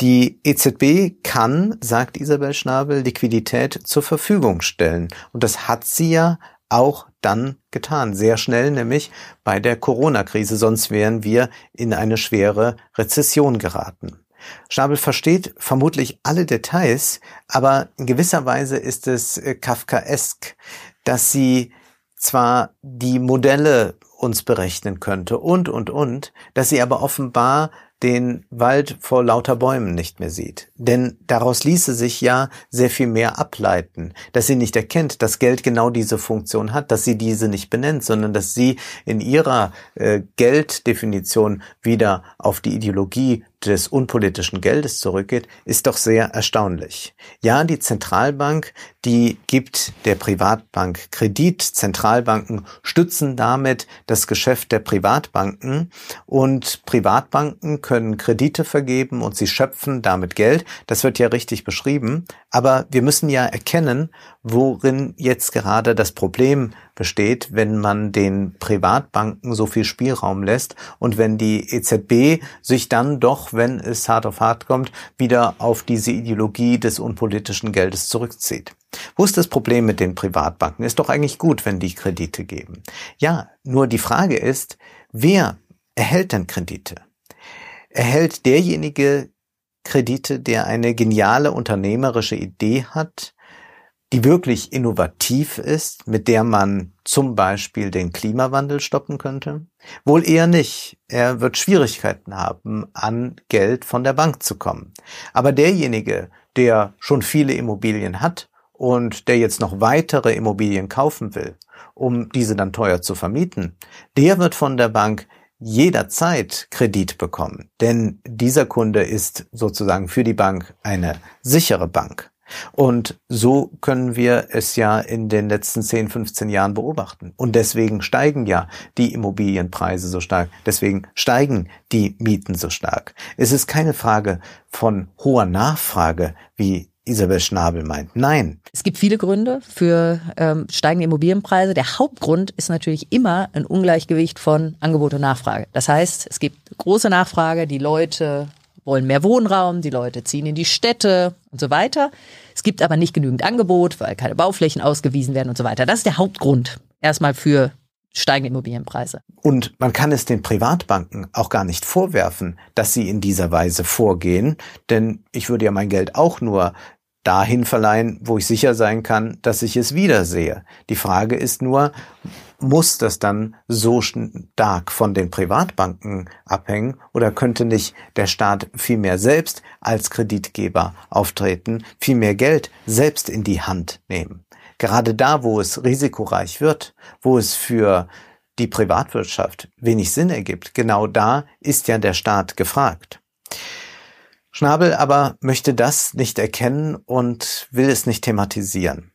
Die EZB kann, sagt Isabel Schnabel, Liquidität zur Verfügung stellen. Und das hat sie ja auch dann getan. Sehr schnell, nämlich bei der Corona-Krise. Sonst wären wir in eine schwere Rezession geraten. Schnabel versteht vermutlich alle Details, aber in gewisser Weise ist es äh, kafkaesk, dass sie zwar die Modelle uns berechnen könnte und, und, und, dass sie aber offenbar den Wald vor lauter Bäumen nicht mehr sieht. Denn daraus ließe sich ja sehr viel mehr ableiten, dass sie nicht erkennt, dass Geld genau diese Funktion hat, dass sie diese nicht benennt, sondern dass sie in ihrer äh, Gelddefinition wieder auf die Ideologie des unpolitischen Geldes zurückgeht, ist doch sehr erstaunlich. Ja, die Zentralbank, die gibt der Privatbank Kredit. Zentralbanken stützen damit das Geschäft der Privatbanken und Privatbanken können Kredite vergeben und sie schöpfen damit Geld. Das wird ja richtig beschrieben. Aber wir müssen ja erkennen, worin jetzt gerade das Problem besteht, wenn man den Privatbanken so viel Spielraum lässt und wenn die EZB sich dann doch, wenn es hart auf hart kommt, wieder auf diese Ideologie des unpolitischen Geldes zurückzieht. Wo ist das Problem mit den Privatbanken? Ist doch eigentlich gut, wenn die Kredite geben. Ja, nur die Frage ist, wer erhält denn Kredite? Erhält derjenige Kredite, der eine geniale unternehmerische Idee hat, die wirklich innovativ ist, mit der man zum Beispiel den Klimawandel stoppen könnte? Wohl eher nicht. Er wird Schwierigkeiten haben, an Geld von der Bank zu kommen. Aber derjenige, der schon viele Immobilien hat und der jetzt noch weitere Immobilien kaufen will, um diese dann teuer zu vermieten, der wird von der Bank jederzeit Kredit bekommen. Denn dieser Kunde ist sozusagen für die Bank eine sichere Bank. Und so können wir es ja in den letzten 10, 15 Jahren beobachten. Und deswegen steigen ja die Immobilienpreise so stark. Deswegen steigen die Mieten so stark. Es ist keine Frage von hoher Nachfrage, wie Isabel Schnabel meint. Nein. Es gibt viele Gründe für ähm, steigende Immobilienpreise. Der Hauptgrund ist natürlich immer ein Ungleichgewicht von Angebot und Nachfrage. Das heißt, es gibt große Nachfrage, die Leute wollen mehr Wohnraum, die Leute ziehen in die Städte und so weiter. Es gibt aber nicht genügend Angebot, weil keine Bauflächen ausgewiesen werden und so weiter. Das ist der Hauptgrund erstmal für steigende Immobilienpreise. Und man kann es den Privatbanken auch gar nicht vorwerfen, dass sie in dieser Weise vorgehen, denn ich würde ja mein Geld auch nur dahin verleihen, wo ich sicher sein kann, dass ich es wiedersehe. Die Frage ist nur, muss das dann so stark von den Privatbanken abhängen oder könnte nicht der Staat viel mehr selbst als Kreditgeber auftreten, viel mehr Geld selbst in die Hand nehmen? Gerade da, wo es risikoreich wird, wo es für die Privatwirtschaft wenig Sinn ergibt, genau da ist ja der Staat gefragt. Schnabel aber möchte das nicht erkennen und will es nicht thematisieren.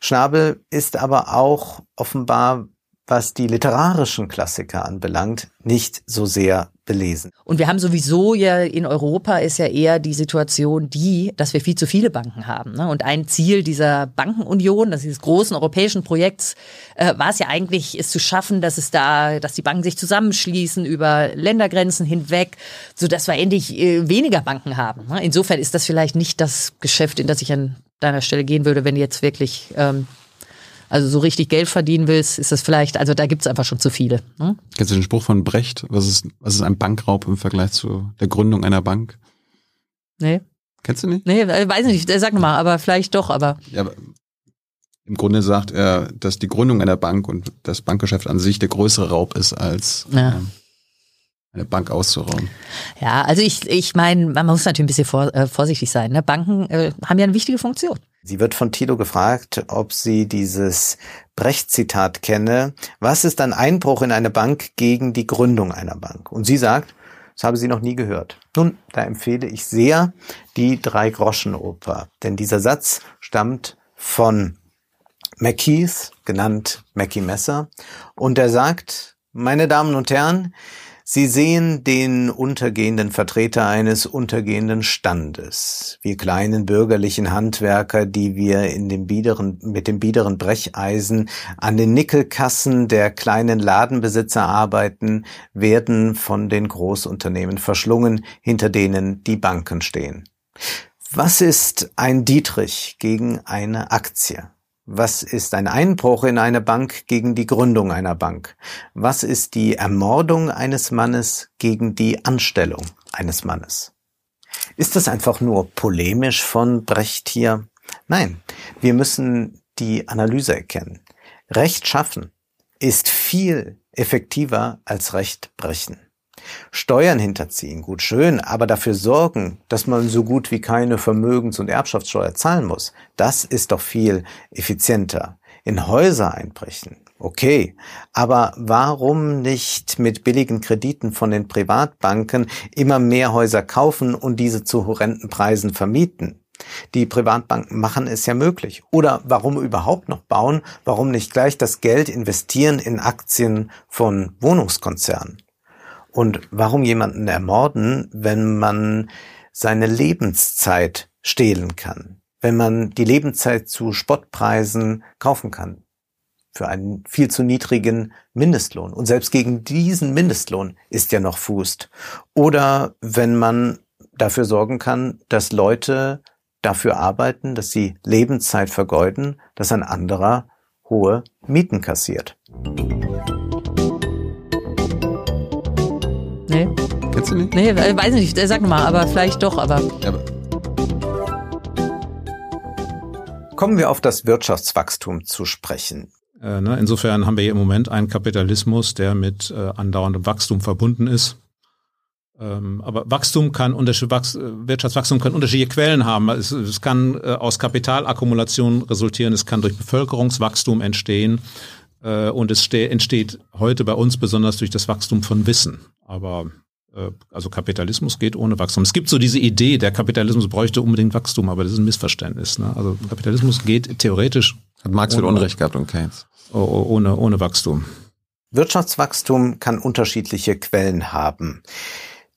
Schnabel ist aber auch offenbar was die literarischen Klassiker anbelangt, nicht so sehr belesen. Und wir haben sowieso ja in Europa ist ja eher die Situation die, dass wir viel zu viele Banken haben. Ne? Und ein Ziel dieser Bankenunion, dieses großen europäischen Projekts, äh, war es ja eigentlich, es zu schaffen, dass es da, dass die Banken sich zusammenschließen über Ländergrenzen hinweg, so dass wir endlich äh, weniger Banken haben. Ne? Insofern ist das vielleicht nicht das Geschäft, in das ich an deiner Stelle gehen würde, wenn jetzt wirklich ähm, also so richtig Geld verdienen willst, ist das vielleicht, also da gibt's einfach schon zu viele. Ne? Kennst du den Spruch von Brecht? Was ist, was ist ein Bankraub im Vergleich zu der Gründung einer Bank? Nee. Kennst du nicht? Nee, äh, weiß nicht, sag mal, aber vielleicht doch, aber. Ja, aber im Grunde sagt er, dass die Gründung einer Bank und das Bankgeschäft an sich der größere Raub ist als ja. ähm, eine Bank auszurauben. Ja, also ich, ich meine, man muss natürlich ein bisschen vor, äh, vorsichtig sein. Ne? Banken äh, haben ja eine wichtige Funktion. Sie wird von Tilo gefragt, ob sie dieses Brecht-Zitat kenne. Was ist ein Einbruch in eine Bank gegen die Gründung einer Bank? Und sie sagt, das habe sie noch nie gehört. Nun, da empfehle ich sehr die Drei-Groschen-Oper, denn dieser Satz stammt von McKeith, genannt Mackie Messer, und er sagt, meine Damen und Herren, Sie sehen den untergehenden Vertreter eines untergehenden Standes. Wir kleinen bürgerlichen Handwerker, die wir in dem biederen, mit dem biederen Brecheisen an den Nickelkassen der kleinen Ladenbesitzer arbeiten, werden von den Großunternehmen verschlungen, hinter denen die Banken stehen. Was ist ein Dietrich gegen eine Aktie? Was ist ein Einbruch in eine Bank gegen die Gründung einer Bank? Was ist die Ermordung eines Mannes gegen die Anstellung eines Mannes? Ist das einfach nur polemisch von Brecht hier? Nein, wir müssen die Analyse erkennen. Recht schaffen ist viel effektiver als Recht brechen. Steuern hinterziehen, gut schön, aber dafür sorgen, dass man so gut wie keine Vermögens- und Erbschaftssteuer zahlen muss, das ist doch viel effizienter. In Häuser einbrechen, okay, aber warum nicht mit billigen Krediten von den Privatbanken immer mehr Häuser kaufen und diese zu horrenden Preisen vermieten? Die Privatbanken machen es ja möglich. Oder warum überhaupt noch bauen? Warum nicht gleich das Geld investieren in Aktien von Wohnungskonzernen? Und warum jemanden ermorden, wenn man seine Lebenszeit stehlen kann? Wenn man die Lebenszeit zu Spottpreisen kaufen kann? Für einen viel zu niedrigen Mindestlohn. Und selbst gegen diesen Mindestlohn ist ja noch Fußt. Oder wenn man dafür sorgen kann, dass Leute dafür arbeiten, dass sie Lebenszeit vergeuden, dass ein anderer hohe Mieten kassiert. Nee. Kennst du nicht? Nee, äh, weiß nicht, sag mal, aber vielleicht doch, aber. Ja, aber Kommen wir auf das Wirtschaftswachstum zu sprechen. Äh, ne, insofern haben wir hier im Moment einen Kapitalismus, der mit äh, andauerndem Wachstum verbunden ist. Ähm, aber Wachstum kann unterschied, Wachs, äh, Wirtschaftswachstum kann unterschiedliche Quellen haben. Es, es kann äh, aus Kapitalakkumulation resultieren, es kann durch Bevölkerungswachstum entstehen äh, und es ste- entsteht heute bei uns besonders durch das Wachstum von Wissen. Aber äh, also Kapitalismus geht ohne Wachstum. Es gibt so diese Idee, der Kapitalismus bräuchte unbedingt Wachstum, aber das ist ein Missverständnis. Ne? Also Kapitalismus geht theoretisch hat Marx wieder Unrecht gehabt und Keynes. ohne, ohne Wachstum. Wirtschaftswachstum kann unterschiedliche Quellen haben.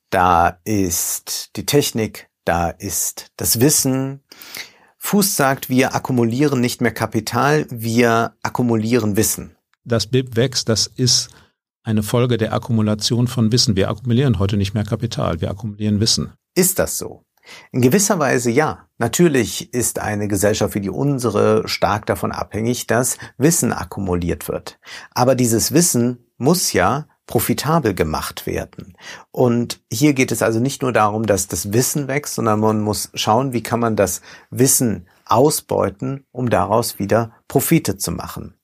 Da ist die Technik, da ist das Wissen. Fuß sagt, wir akkumulieren nicht mehr Kapital, wir akkumulieren Wissen. das BIP wächst, das ist eine Folge der Akkumulation von Wissen. Wir akkumulieren heute nicht mehr Kapital, wir akkumulieren Wissen. Ist das so? In gewisser Weise ja. Natürlich ist eine Gesellschaft wie die unsere stark davon abhängig, dass Wissen akkumuliert wird. Aber dieses Wissen muss ja profitabel gemacht werden. Und hier geht es also nicht nur darum, dass das Wissen wächst, sondern man muss schauen, wie kann man das Wissen ausbeuten, um daraus wieder Profite zu machen.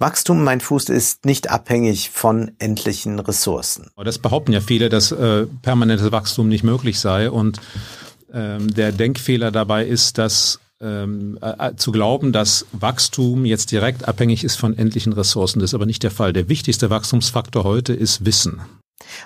Wachstum, mein Fuß, ist nicht abhängig von endlichen Ressourcen. Das behaupten ja viele, dass äh, permanentes Wachstum nicht möglich sei. Und ähm, der Denkfehler dabei ist, dass ähm, äh, zu glauben, dass Wachstum jetzt direkt abhängig ist von endlichen Ressourcen. Das ist aber nicht der Fall. Der wichtigste Wachstumsfaktor heute ist Wissen.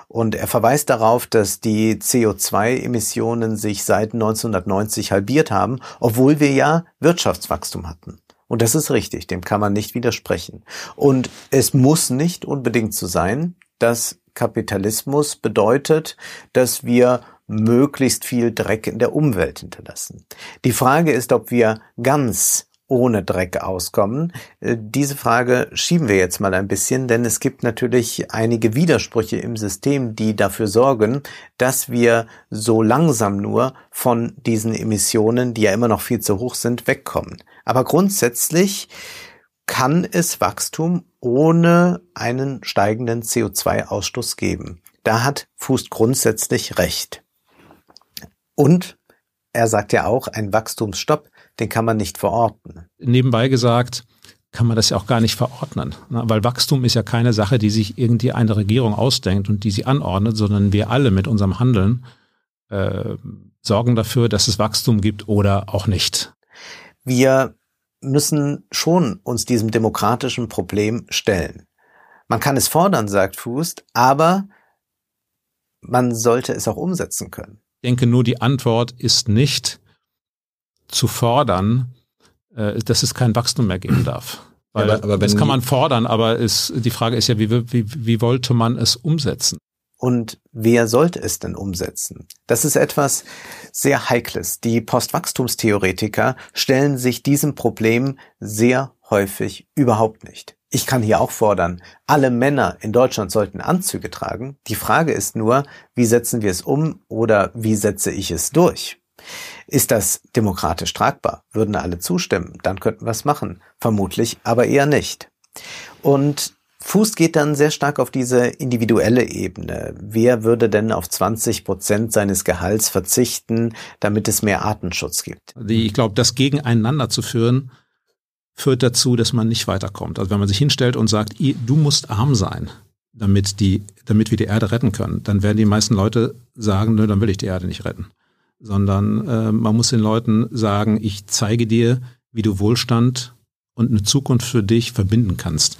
Und er verweist darauf, dass die CO2-Emissionen sich seit 1990 halbiert haben, obwohl wir ja Wirtschaftswachstum hatten. Und das ist richtig, dem kann man nicht widersprechen. Und es muss nicht unbedingt so sein, dass Kapitalismus bedeutet, dass wir möglichst viel Dreck in der Umwelt hinterlassen. Die Frage ist, ob wir ganz ohne Dreck auskommen. Äh, Diese Frage schieben wir jetzt mal ein bisschen, denn es gibt natürlich einige Widersprüche im System, die dafür sorgen, dass wir so langsam nur von diesen Emissionen, die ja immer noch viel zu hoch sind, wegkommen. Aber grundsätzlich kann es Wachstum ohne einen steigenden CO2-Ausstoß geben. Da hat Fuß grundsätzlich recht. Und er sagt ja auch, ein Wachstumsstopp, den kann man nicht verorten. Nebenbei gesagt, kann man das ja auch gar nicht verordnen. ne? Weil Wachstum ist ja keine Sache, die sich irgendwie eine Regierung ausdenkt und die sie anordnet, sondern wir alle mit unserem Handeln äh, sorgen dafür, dass es Wachstum gibt oder auch nicht. Wir müssen schon uns diesem demokratischen Problem stellen. Man kann es fordern, sagt Fuß, aber man sollte es auch umsetzen können. Ich denke nur, die Antwort ist nicht zu fordern, äh, dass es kein Wachstum mehr geben darf. Weil aber- aber wenn das kann man fordern, aber es, die Frage ist ja, wie, wie, wie wollte man es umsetzen? Und wer sollte es denn umsetzen? Das ist etwas sehr Heikles. Die Postwachstumstheoretiker stellen sich diesem Problem sehr häufig überhaupt nicht. Ich kann hier auch fordern, alle Männer in Deutschland sollten Anzüge tragen. Die Frage ist nur, wie setzen wir es um oder wie setze ich es durch? Ist das demokratisch tragbar? Würden alle zustimmen? Dann könnten wir es machen. Vermutlich aber eher nicht. Und Fuß geht dann sehr stark auf diese individuelle Ebene. Wer würde denn auf 20 Prozent seines Gehalts verzichten, damit es mehr Artenschutz gibt? Ich glaube, das gegeneinander zu führen, führt dazu, dass man nicht weiterkommt. Also wenn man sich hinstellt und sagt, du musst arm sein, damit die, damit wir die Erde retten können, dann werden die meisten Leute sagen, nö, dann will ich die Erde nicht retten. Sondern äh, man muss den Leuten sagen, ich zeige dir, wie du Wohlstand und eine Zukunft für dich verbinden kannst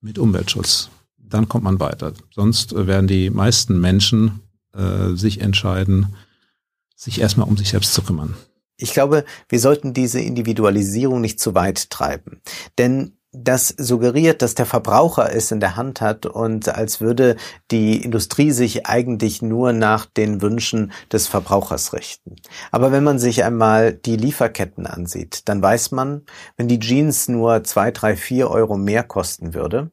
mit Umweltschutz. Dann kommt man weiter. Sonst äh, werden die meisten Menschen äh, sich entscheiden, sich erstmal um sich selbst zu kümmern. Ich glaube, wir sollten diese Individualisierung nicht zu weit treiben. Denn das suggeriert, dass der Verbraucher es in der Hand hat und als würde die Industrie sich eigentlich nur nach den Wünschen des Verbrauchers richten. Aber wenn man sich einmal die Lieferketten ansieht, dann weiß man, wenn die Jeans nur zwei, drei, vier Euro mehr kosten würde,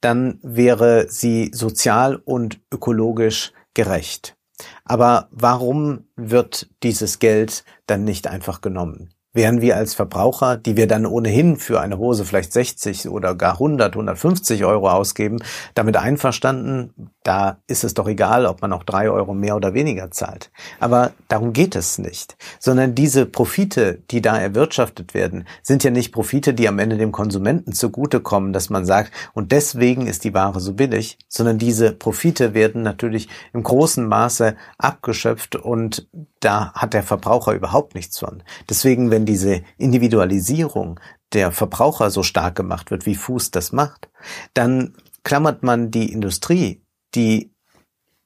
dann wäre sie sozial und ökologisch gerecht. Aber warum wird dieses Geld dann nicht einfach genommen? Wären wir als Verbraucher, die wir dann ohnehin für eine Hose vielleicht 60 oder gar 100, 150 Euro ausgeben, damit einverstanden, da ist es doch egal, ob man auch drei Euro mehr oder weniger zahlt. Aber darum geht es nicht, sondern diese Profite, die da erwirtschaftet werden, sind ja nicht Profite, die am Ende dem Konsumenten zugutekommen, dass man sagt, und deswegen ist die Ware so billig, sondern diese Profite werden natürlich im großen Maße abgeschöpft und da hat der Verbraucher überhaupt nichts von. Deswegen, wenn diese Individualisierung der Verbraucher so stark gemacht wird, wie Fuß das macht, dann klammert man die Industrie, die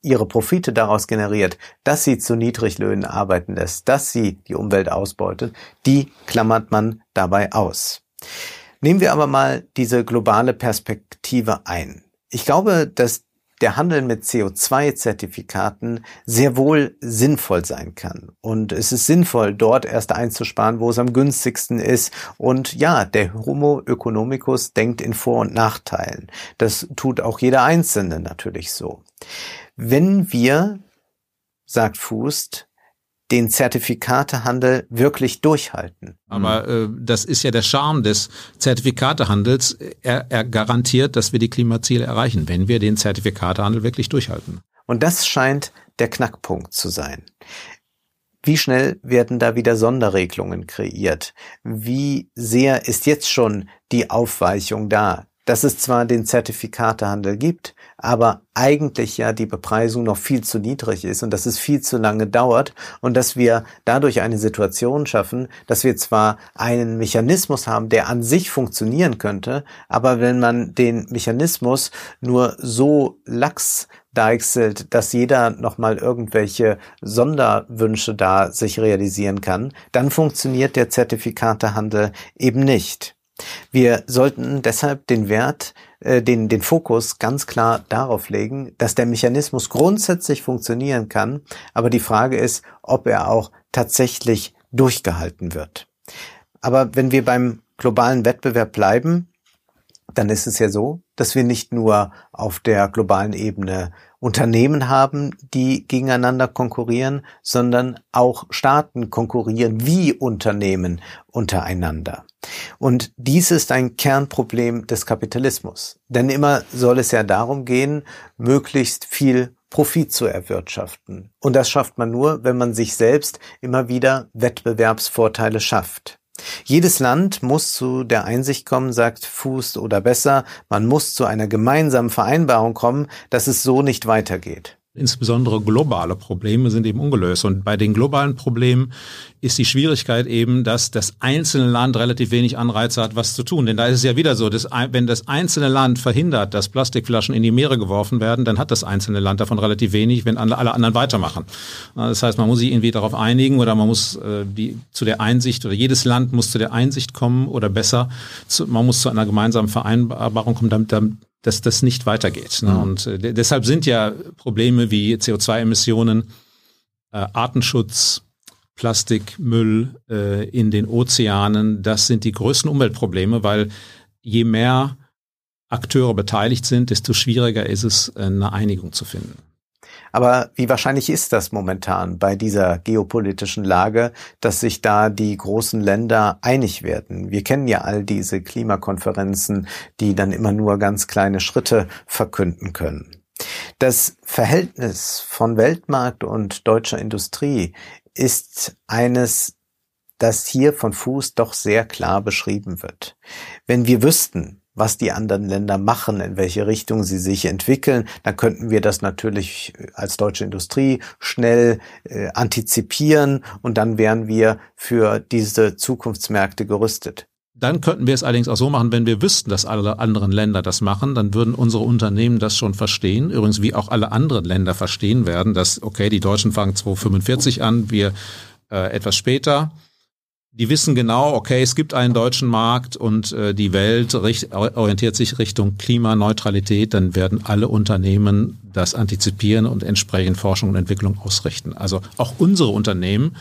ihre Profite daraus generiert, dass sie zu Niedriglöhnen arbeiten lässt, dass sie die Umwelt ausbeutet, die klammert man dabei aus. Nehmen wir aber mal diese globale Perspektive ein. Ich glaube, dass der Handel mit CO2-Zertifikaten sehr wohl sinnvoll sein kann. Und es ist sinnvoll, dort erst einzusparen, wo es am günstigsten ist. Und ja, der Homo economicus denkt in Vor- und Nachteilen. Das tut auch jeder Einzelne natürlich so. Wenn wir, sagt Fußt, den Zertifikatehandel wirklich durchhalten. Aber äh, das ist ja der Charme des Zertifikatehandels. Er, er garantiert, dass wir die Klimaziele erreichen, wenn wir den Zertifikatehandel wirklich durchhalten. Und das scheint der Knackpunkt zu sein. Wie schnell werden da wieder Sonderregelungen kreiert? Wie sehr ist jetzt schon die Aufweichung da? dass es zwar den Zertifikatehandel gibt, aber eigentlich ja die Bepreisung noch viel zu niedrig ist und dass es viel zu lange dauert und dass wir dadurch eine Situation schaffen, dass wir zwar einen Mechanismus haben, der an sich funktionieren könnte, aber wenn man den Mechanismus nur so lax deichselt, dass jeder nochmal irgendwelche Sonderwünsche da sich realisieren kann, dann funktioniert der Zertifikatehandel eben nicht. Wir sollten deshalb den Wert, äh, den, den Fokus ganz klar darauf legen, dass der Mechanismus grundsätzlich funktionieren kann, aber die Frage ist, ob er auch tatsächlich durchgehalten wird. Aber wenn wir beim globalen Wettbewerb bleiben, dann ist es ja so, dass wir nicht nur auf der globalen Ebene Unternehmen haben, die gegeneinander konkurrieren, sondern auch Staaten konkurrieren wie Unternehmen untereinander. Und dies ist ein Kernproblem des Kapitalismus. Denn immer soll es ja darum gehen, möglichst viel Profit zu erwirtschaften. Und das schafft man nur, wenn man sich selbst immer wieder Wettbewerbsvorteile schafft. Jedes Land muss zu der Einsicht kommen, sagt Fuß oder besser, man muss zu einer gemeinsamen Vereinbarung kommen, dass es so nicht weitergeht. Insbesondere globale Probleme sind eben ungelöst. Und bei den globalen Problemen ist die Schwierigkeit eben, dass das einzelne Land relativ wenig Anreize hat, was zu tun. Denn da ist es ja wieder so, dass wenn das einzelne Land verhindert, dass Plastikflaschen in die Meere geworfen werden, dann hat das einzelne Land davon relativ wenig, wenn alle anderen weitermachen. Das heißt, man muss sich irgendwie darauf einigen oder man muss äh, die, zu der Einsicht oder jedes Land muss zu der Einsicht kommen oder besser, zu, man muss zu einer gemeinsamen Vereinbarung kommen, damit, damit dass das nicht weitergeht. Ne? Mhm. Und äh, deshalb sind ja Probleme wie CO2-Emissionen, äh, Artenschutz, Plastikmüll äh, in den Ozeanen, das sind die größten Umweltprobleme, weil je mehr Akteure beteiligt sind, desto schwieriger ist es, eine Einigung zu finden. Aber wie wahrscheinlich ist das momentan bei dieser geopolitischen Lage, dass sich da die großen Länder einig werden? Wir kennen ja all diese Klimakonferenzen, die dann immer nur ganz kleine Schritte verkünden können. Das Verhältnis von Weltmarkt und deutscher Industrie ist eines, das hier von Fuß doch sehr klar beschrieben wird. Wenn wir wüssten, was die anderen Länder machen, in welche Richtung sie sich entwickeln, dann könnten wir das natürlich als deutsche Industrie schnell äh, antizipieren und dann wären wir für diese Zukunftsmärkte gerüstet. Dann könnten wir es allerdings auch so machen, wenn wir wüssten, dass alle anderen Länder das machen, dann würden unsere Unternehmen das schon verstehen. Übrigens, wie auch alle anderen Länder verstehen werden, dass, okay, die Deutschen fangen 245 an, wir äh, etwas später. Die wissen genau, okay, es gibt einen deutschen Markt und äh, die Welt richt, orientiert sich Richtung Klimaneutralität, dann werden alle Unternehmen das antizipieren und entsprechend Forschung und Entwicklung ausrichten. Also auch unsere Unternehmen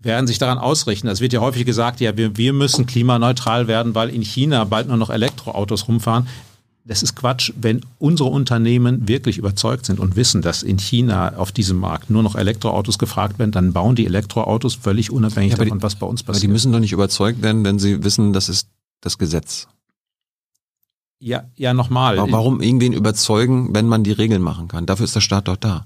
werden sich daran ausrichten. Es wird ja häufig gesagt, ja, wir, wir müssen klimaneutral werden, weil in China bald nur noch Elektroautos rumfahren. Das ist Quatsch. Wenn unsere Unternehmen wirklich überzeugt sind und wissen, dass in China auf diesem Markt nur noch Elektroautos gefragt werden, dann bauen die Elektroautos völlig unabhängig ja, davon, die, was bei uns passiert. Aber die müssen doch nicht überzeugt werden, wenn sie wissen, das ist das Gesetz. Ja, ja, nochmal. Warum irgendwen überzeugen, wenn man die Regeln machen kann? Dafür ist der Staat doch da.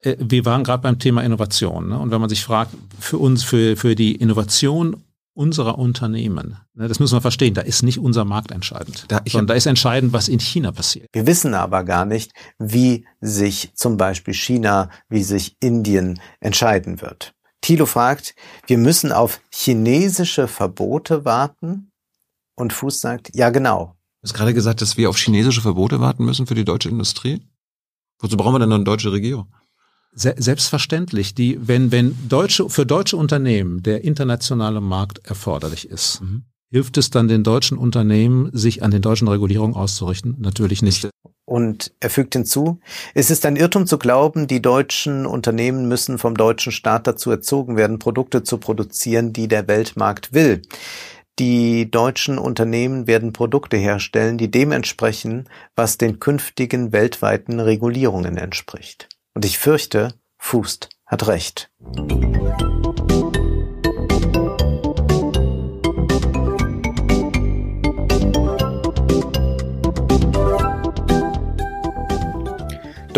Äh, wir waren gerade beim Thema Innovation. Ne? Und wenn man sich fragt, für uns, für, für die Innovation unserer Unternehmen, ne, das müssen wir verstehen, da ist nicht unser Markt entscheidend, da, sondern da ist entscheidend, was in China passiert. Wir wissen aber gar nicht, wie sich zum Beispiel China, wie sich Indien entscheiden wird. Thilo fragt, wir müssen auf chinesische Verbote warten? Und Fuß sagt, ja genau. Du hast gerade gesagt, dass wir auf chinesische Verbote warten müssen für die deutsche Industrie? Wozu brauchen wir denn eine deutsche Regierung? Selbstverständlich, die, wenn, wenn deutsche, für deutsche Unternehmen der internationale Markt erforderlich ist, mhm. hilft es dann den deutschen Unternehmen, sich an den deutschen Regulierungen auszurichten? Natürlich nicht. Und er fügt hinzu, es ist ein Irrtum zu glauben, die deutschen Unternehmen müssen vom deutschen Staat dazu erzogen werden, Produkte zu produzieren, die der Weltmarkt will. Die deutschen Unternehmen werden Produkte herstellen, die dem entsprechen, was den künftigen weltweiten Regulierungen entspricht. Und ich fürchte, Fust hat recht.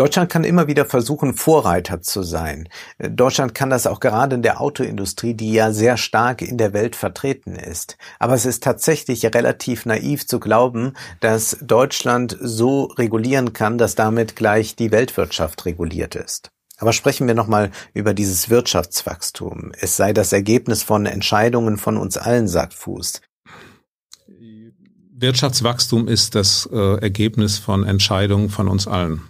Deutschland kann immer wieder versuchen, Vorreiter zu sein. Deutschland kann das auch gerade in der Autoindustrie, die ja sehr stark in der Welt vertreten ist. Aber es ist tatsächlich relativ naiv zu glauben, dass Deutschland so regulieren kann, dass damit gleich die Weltwirtschaft reguliert ist. Aber sprechen wir nochmal über dieses Wirtschaftswachstum. Es sei das Ergebnis von Entscheidungen von uns allen, sagt Fuß. Wirtschaftswachstum ist das äh, Ergebnis von Entscheidungen von uns allen.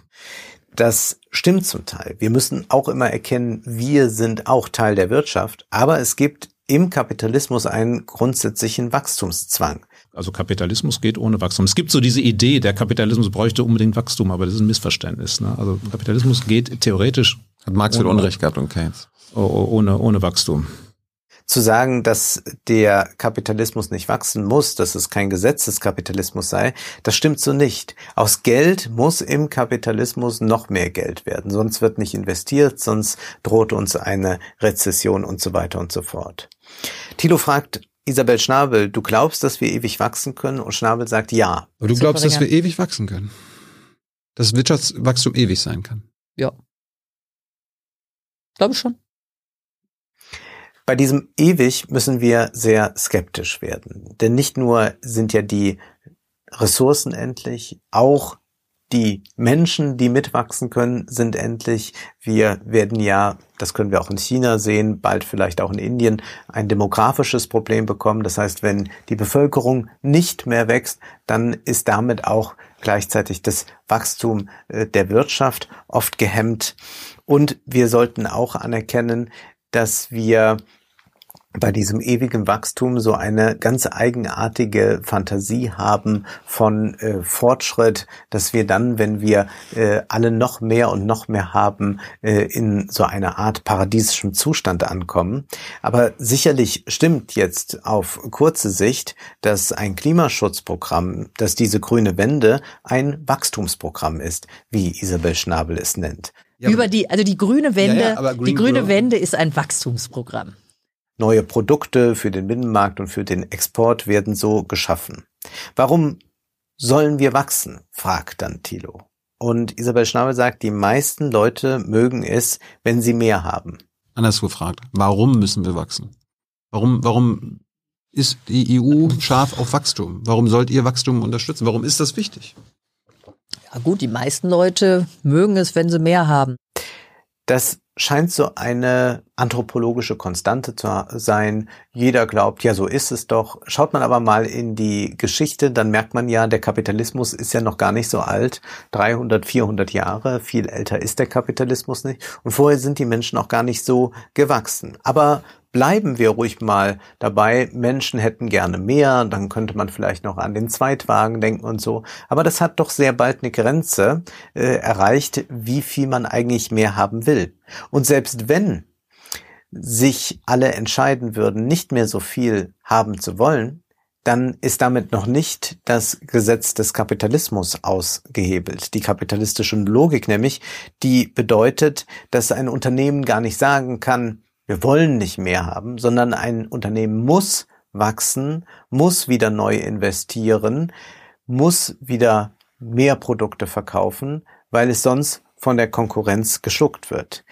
Das stimmt zum Teil. Wir müssen auch immer erkennen, wir sind auch Teil der Wirtschaft, aber es gibt im Kapitalismus einen grundsätzlichen Wachstumszwang. Also Kapitalismus geht ohne Wachstum. Es gibt so diese Idee, der Kapitalismus bräuchte unbedingt Wachstum, aber das ist ein Missverständnis. Ne? Also Kapitalismus geht theoretisch. Hat Marx ohne, Unrecht gehabt und Keynes. Ohne, ohne Wachstum zu sagen, dass der Kapitalismus nicht wachsen muss, dass es kein Gesetzeskapitalismus sei, das stimmt so nicht. Aus Geld muss im Kapitalismus noch mehr Geld werden, sonst wird nicht investiert, sonst droht uns eine Rezession und so weiter und so fort. Thilo fragt Isabel Schnabel, du glaubst, dass wir ewig wachsen können? Und Schnabel sagt ja. Aber du glaubst, dass wir ewig wachsen können? Dass Wirtschaftswachstum ewig sein kann? Ja. Glaube schon. Bei diesem ewig müssen wir sehr skeptisch werden. Denn nicht nur sind ja die Ressourcen endlich, auch die Menschen, die mitwachsen können, sind endlich. Wir werden ja, das können wir auch in China sehen, bald vielleicht auch in Indien, ein demografisches Problem bekommen. Das heißt, wenn die Bevölkerung nicht mehr wächst, dann ist damit auch gleichzeitig das Wachstum äh, der Wirtschaft oft gehemmt. Und wir sollten auch anerkennen, dass wir bei diesem ewigen Wachstum so eine ganz eigenartige Fantasie haben von äh, Fortschritt, dass wir dann, wenn wir äh, alle noch mehr und noch mehr haben, äh, in so einer Art paradiesischem Zustand ankommen. Aber sicherlich stimmt jetzt auf kurze Sicht, dass ein Klimaschutzprogramm, dass diese grüne Wende ein Wachstumsprogramm ist, wie Isabel Schnabel es nennt. Ja, Über die, also die grüne Wende, ja, ja, die grüne Wende ist ein Wachstumsprogramm. Neue Produkte für den Binnenmarkt und für den Export werden so geschaffen. Warum sollen wir wachsen? fragt dann Thilo. Und Isabel Schnabel sagt, die meisten Leute mögen es, wenn sie mehr haben. Anders gefragt, warum müssen wir wachsen? Warum, warum ist die EU scharf auf Wachstum. Warum sollt ihr Wachstum unterstützen? Warum ist das wichtig? Ja gut, die meisten Leute mögen es, wenn sie mehr haben. Das scheint so eine anthropologische Konstante zu sein. Jeder glaubt, ja, so ist es doch. Schaut man aber mal in die Geschichte, dann merkt man ja, der Kapitalismus ist ja noch gar nicht so alt. 300, 400 Jahre. Viel älter ist der Kapitalismus nicht. Und vorher sind die Menschen auch gar nicht so gewachsen. Aber bleiben wir ruhig mal dabei. Menschen hätten gerne mehr, dann könnte man vielleicht noch an den Zweitwagen denken und so. Aber das hat doch sehr bald eine Grenze äh, erreicht, wie viel man eigentlich mehr haben will. Und selbst wenn sich alle entscheiden würden, nicht mehr so viel haben zu wollen, dann ist damit noch nicht das Gesetz des Kapitalismus ausgehebelt. Die kapitalistische Logik nämlich, die bedeutet, dass ein Unternehmen gar nicht sagen kann, wir wollen nicht mehr haben, sondern ein Unternehmen muss wachsen, muss wieder neu investieren, muss wieder mehr Produkte verkaufen, weil es sonst von der Konkurrenz geschluckt wird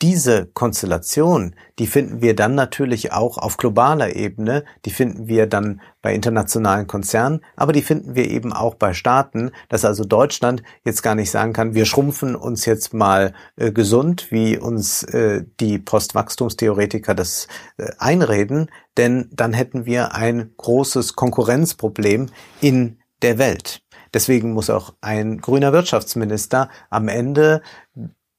diese Konstellation, die finden wir dann natürlich auch auf globaler Ebene, die finden wir dann bei internationalen Konzernen, aber die finden wir eben auch bei Staaten, dass also Deutschland jetzt gar nicht sagen kann, wir schrumpfen uns jetzt mal äh, gesund, wie uns äh, die Postwachstumstheoretiker das äh, einreden, denn dann hätten wir ein großes Konkurrenzproblem in der Welt. Deswegen muss auch ein grüner Wirtschaftsminister am Ende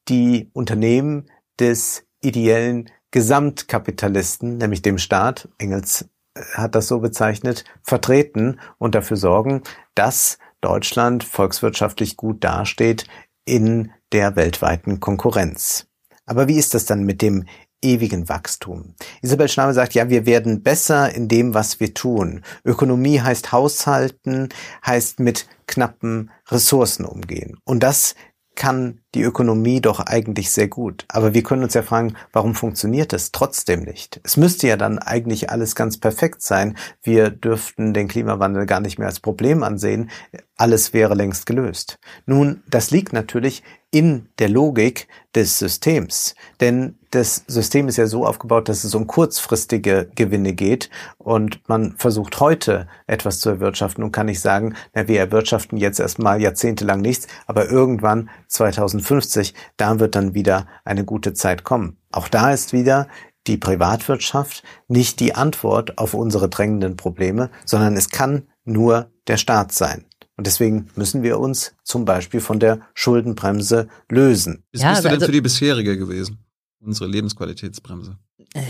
die Unternehmen des ideellen Gesamtkapitalisten, nämlich dem Staat, Engels äh, hat das so bezeichnet, vertreten und dafür sorgen, dass Deutschland volkswirtschaftlich gut dasteht in der weltweiten Konkurrenz. Aber wie ist das dann mit dem ewigen Wachstum? Isabel Schnabel sagt, ja, wir werden besser in dem, was wir tun. Ökonomie heißt Haushalten, heißt mit knappen Ressourcen umgehen. Und das kann die Ökonomie doch eigentlich sehr gut. Aber wir können uns ja fragen, warum funktioniert es trotzdem nicht? Es müsste ja dann eigentlich alles ganz perfekt sein. Wir dürften den Klimawandel gar nicht mehr als Problem ansehen. Alles wäre längst gelöst. Nun, das liegt natürlich in der Logik des Systems. Denn das System ist ja so aufgebaut, dass es um kurzfristige Gewinne geht und man versucht heute etwas zu erwirtschaften und kann nicht sagen, na, wir erwirtschaften jetzt erstmal jahrzehntelang nichts, aber irgendwann 2050, da wird dann wieder eine gute Zeit kommen. Auch da ist wieder die Privatwirtschaft nicht die Antwort auf unsere drängenden Probleme, sondern es kann nur der Staat sein. Und deswegen müssen wir uns zum Beispiel von der Schuldenbremse lösen. Was ja, bist du denn also, für die bisherige gewesen? Unsere Lebensqualitätsbremse. Äh,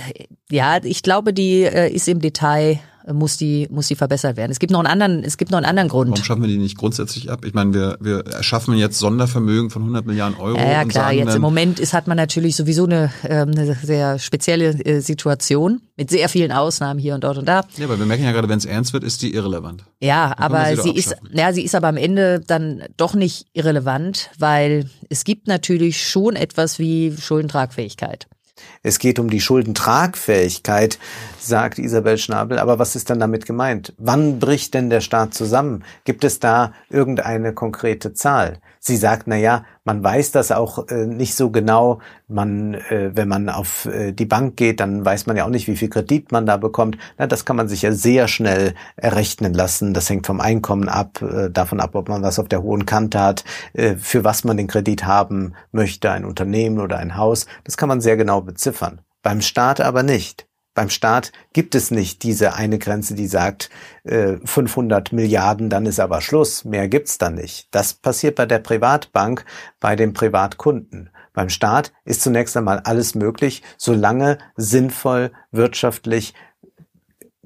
ja, ich glaube, die äh, ist im Detail muss die, muss die verbessert werden. Es gibt noch einen anderen, es gibt noch einen anderen Grund. Warum schaffen wir die nicht grundsätzlich ab? Ich meine, wir, wir erschaffen jetzt Sondervermögen von 100 Milliarden Euro. Ja, ja klar, jetzt im Moment ist, hat man natürlich sowieso eine, ähm, eine sehr spezielle äh, Situation mit sehr vielen Ausnahmen hier und dort und da. Ja, aber wir merken ja gerade, wenn es ernst wird, ist die irrelevant. Ja, aber sie, sie ist, ja, sie ist aber am Ende dann doch nicht irrelevant, weil es gibt natürlich schon etwas wie Schuldentragfähigkeit. Es geht um die Schuldentragfähigkeit, sagt Isabel Schnabel. Aber was ist dann damit gemeint? Wann bricht denn der Staat zusammen? Gibt es da irgendeine konkrete Zahl? Sie sagt, na ja, man weiß das auch äh, nicht so genau. Man, äh, wenn man auf äh, die Bank geht, dann weiß man ja auch nicht, wie viel Kredit man da bekommt. Na, das kann man sich ja sehr schnell errechnen lassen. Das hängt vom Einkommen ab, äh, davon ab, ob man was auf der hohen Kante hat, äh, für was man den Kredit haben möchte, ein Unternehmen oder ein Haus. Das kann man sehr genau beziffern. Beim Staat aber nicht. Beim Staat gibt es nicht diese eine Grenze, die sagt, äh, 500 Milliarden, dann ist aber Schluss, mehr gibt's da nicht. Das passiert bei der Privatbank, bei den Privatkunden. Beim Staat ist zunächst einmal alles möglich, solange sinnvoll wirtschaftlich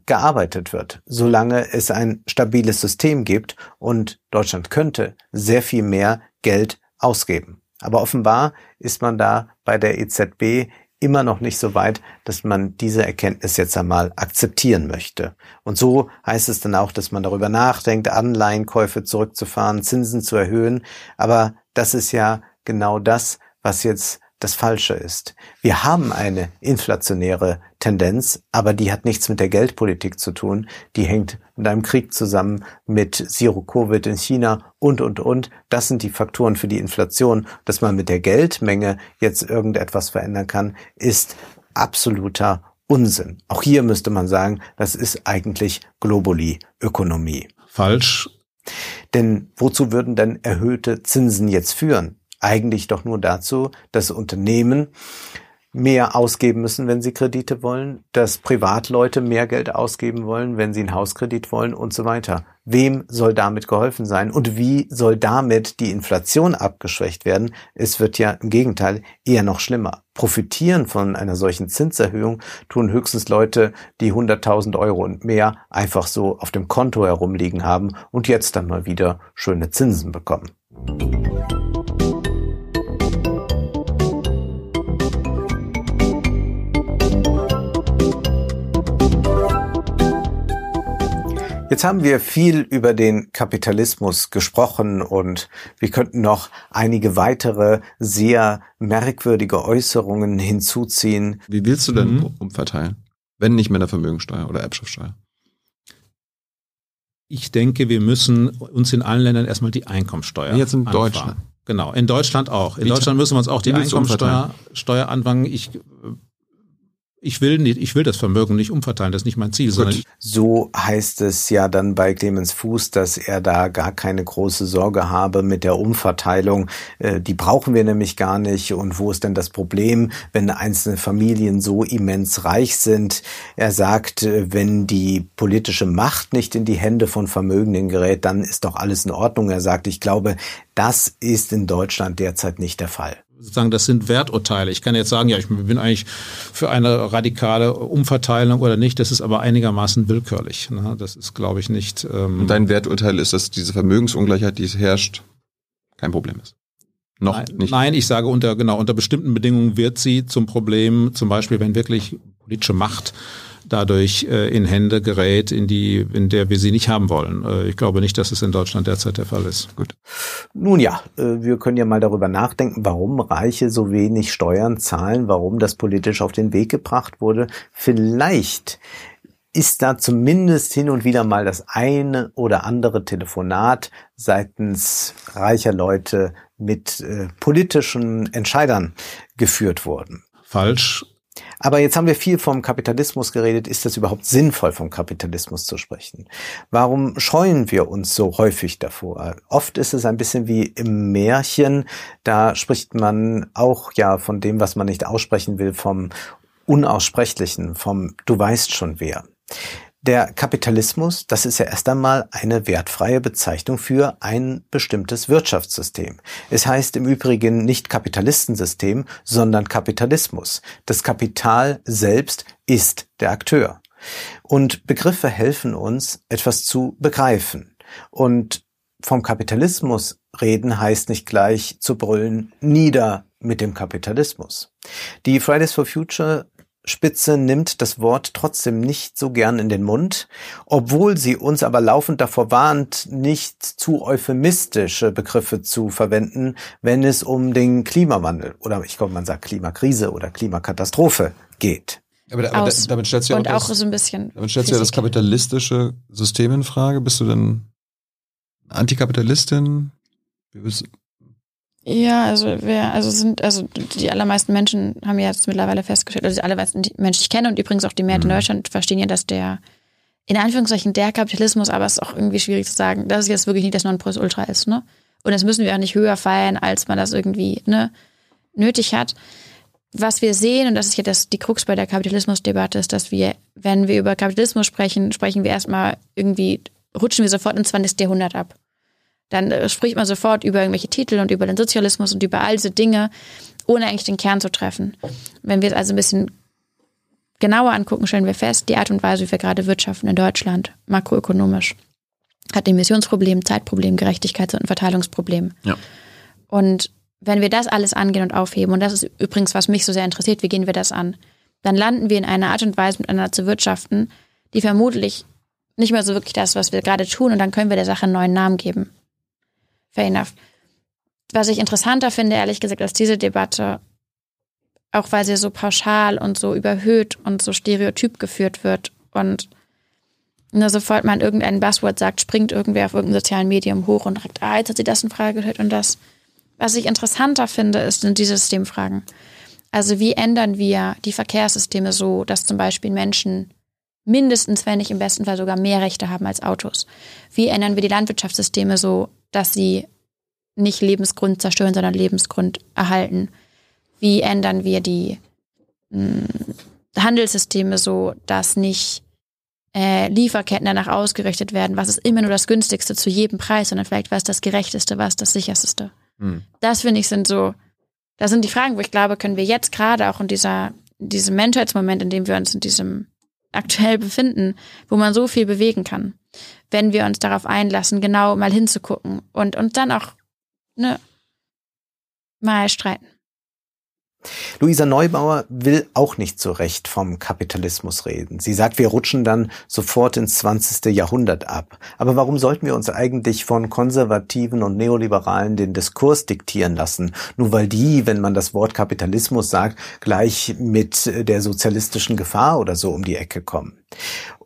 gearbeitet wird, solange es ein stabiles System gibt und Deutschland könnte sehr viel mehr Geld ausgeben. Aber offenbar ist man da bei der EZB immer noch nicht so weit, dass man diese Erkenntnis jetzt einmal akzeptieren möchte. Und so heißt es dann auch, dass man darüber nachdenkt, Anleihenkäufe zurückzufahren, Zinsen zu erhöhen. Aber das ist ja genau das, was jetzt das Falsche ist. Wir haben eine inflationäre Tendenz, aber die hat nichts mit der Geldpolitik zu tun. Die hängt mit einem Krieg zusammen, mit Zero-Covid in China und, und, und. Das sind die Faktoren für die Inflation. Dass man mit der Geldmenge jetzt irgendetwas verändern kann, ist absoluter Unsinn. Auch hier müsste man sagen, das ist eigentlich Globuli-Ökonomie. Falsch. Denn wozu würden denn erhöhte Zinsen jetzt führen? Eigentlich doch nur dazu, dass Unternehmen mehr ausgeben müssen, wenn sie Kredite wollen, dass Privatleute mehr Geld ausgeben wollen, wenn sie einen Hauskredit wollen und so weiter. Wem soll damit geholfen sein und wie soll damit die Inflation abgeschwächt werden? Es wird ja im Gegenteil eher noch schlimmer. Profitieren von einer solchen Zinserhöhung tun höchstens Leute, die 100.000 Euro und mehr einfach so auf dem Konto herumliegen haben und jetzt dann mal wieder schöne Zinsen bekommen. Jetzt haben wir viel über den Kapitalismus gesprochen und wir könnten noch einige weitere sehr merkwürdige Äußerungen hinzuziehen. Wie willst du denn mhm. umverteilen, wenn nicht mit der Vermögensteuer oder Erbschaftssteuer? Ich denke, wir müssen uns in allen Ländern erstmal die Einkommensteuer. Jetzt in anfangen. Deutschland. Genau, in Deutschland auch. In Wie Deutschland müssen wir uns auch die Einkommensteuer Steuer anfangen. Ich ich will nicht, ich will das Vermögen nicht umverteilen, das ist nicht mein Ziel. Sondern so heißt es ja dann bei Clemens Fuß, dass er da gar keine große Sorge habe mit der Umverteilung. Äh, die brauchen wir nämlich gar nicht. Und wo ist denn das Problem, wenn einzelne Familien so immens reich sind? Er sagt, äh, wenn die politische Macht nicht in die Hände von Vermögenden gerät, dann ist doch alles in Ordnung. Er sagt, ich glaube, das ist in Deutschland derzeit nicht der Fall sozusagen, das sind Werturteile. Ich kann jetzt sagen, ja, ich bin eigentlich für eine radikale Umverteilung oder nicht. Das ist aber einigermaßen willkürlich. Ne? Das ist, glaube ich, nicht. Ähm Und dein Werturteil ist, dass diese Vermögensungleichheit, die es herrscht, kein Problem ist. Noch nein, nicht. Nein, ich sage unter genau unter bestimmten Bedingungen wird sie zum Problem. Zum Beispiel, wenn wirklich politische Macht dadurch äh, in Hände gerät, in die, in der wir sie nicht haben wollen. Äh, ich glaube nicht, dass es in Deutschland derzeit der Fall ist. Gut. Nun ja, äh, wir können ja mal darüber nachdenken, warum Reiche so wenig Steuern zahlen, warum das politisch auf den Weg gebracht wurde. Vielleicht ist da zumindest hin und wieder mal das eine oder andere Telefonat seitens reicher Leute mit äh, politischen Entscheidern geführt worden. Falsch. Aber jetzt haben wir viel vom Kapitalismus geredet. Ist es überhaupt sinnvoll, vom Kapitalismus zu sprechen? Warum scheuen wir uns so häufig davor? Oft ist es ein bisschen wie im Märchen. Da spricht man auch ja von dem, was man nicht aussprechen will, vom Unaussprechlichen, vom Du weißt schon wer. Der Kapitalismus, das ist ja erst einmal eine wertfreie Bezeichnung für ein bestimmtes Wirtschaftssystem. Es heißt im Übrigen nicht Kapitalistensystem, sondern Kapitalismus. Das Kapital selbst ist der Akteur. Und Begriffe helfen uns, etwas zu begreifen. Und vom Kapitalismus reden heißt nicht gleich zu brüllen, nieder mit dem Kapitalismus. Die Fridays for Future Spitze nimmt das Wort trotzdem nicht so gern in den Mund, obwohl sie uns aber laufend davor warnt, nicht zu euphemistische Begriffe zu verwenden, wenn es um den Klimawandel oder ich glaube, man sagt Klimakrise oder Klimakatastrophe geht. Aber, aber Aus, damit stellst du ja und auch, das, so ein bisschen. Damit stellst du ja das kapitalistische System in Frage. Bist du denn Antikapitalistin? Ja, also wer, also sind, also die allermeisten Menschen haben ja jetzt mittlerweile festgestellt, also die allermeisten Menschen, die ich kenne und übrigens auch die Mehrheit mhm. in Deutschland verstehen ja, dass der, in Anführungszeichen der Kapitalismus, aber es ist auch irgendwie schwierig zu sagen, dass es jetzt wirklich nicht das Nonplusultra ist, ne? Und das müssen wir auch nicht höher feiern, als man das irgendwie, ne, nötig hat. Was wir sehen, und das ist ja das, die Krux bei der Kapitalismusdebatte, ist, dass wir, wenn wir über Kapitalismus sprechen, sprechen wir erstmal irgendwie, rutschen wir sofort ins 20. Jahrhundert ab dann äh, spricht man sofort über irgendwelche Titel und über den Sozialismus und über all diese Dinge, ohne eigentlich den Kern zu treffen. Wenn wir es also ein bisschen genauer angucken, stellen wir fest, die Art und Weise, wie wir gerade wirtschaften in Deutschland, makroökonomisch, hat Emissionsproblem, Zeitproblem, Gerechtigkeits- und Verteilungsproblem. Ja. Und wenn wir das alles angehen und aufheben, und das ist übrigens, was mich so sehr interessiert, wie gehen wir das an, dann landen wir in einer Art und Weise, miteinander zu wirtschaften, die vermutlich nicht mehr so wirklich das, was wir gerade tun, und dann können wir der Sache einen neuen Namen geben fair enough. Was ich interessanter finde, ehrlich gesagt, als diese Debatte, auch weil sie so pauschal und so überhöht und so stereotyp geführt wird und nur sofort man irgendein Buzzword sagt, springt irgendwer auf irgendeinem sozialen Medium hoch und sagt, ah, jetzt hat sie das in Frage gestellt und das. Was ich interessanter finde, ist, sind diese Systemfragen. Also wie ändern wir die Verkehrssysteme so, dass zum Beispiel Menschen mindestens, wenn nicht im besten Fall sogar mehr Rechte haben als Autos? Wie ändern wir die Landwirtschaftssysteme so, dass sie nicht Lebensgrund zerstören, sondern Lebensgrund erhalten? Wie ändern wir die mh, Handelssysteme so, dass nicht äh, Lieferketten danach ausgerichtet werden, was ist immer nur das günstigste zu jedem Preis, sondern vielleicht was das gerechteste, was das sicherste. Hm. Das finde ich sind so, das sind die Fragen, wo ich glaube, können wir jetzt gerade auch in dieser, in diesem Menschheitsmoment, in dem wir uns in diesem aktuell befinden, wo man so viel bewegen kann, wenn wir uns darauf einlassen, genau mal hinzugucken und uns dann auch ne, mal streiten. Luisa Neubauer will auch nicht so recht vom Kapitalismus reden. Sie sagt, wir rutschen dann sofort ins 20. Jahrhundert ab. Aber warum sollten wir uns eigentlich von Konservativen und Neoliberalen den Diskurs diktieren lassen? Nur weil die, wenn man das Wort Kapitalismus sagt, gleich mit der sozialistischen Gefahr oder so um die Ecke kommen.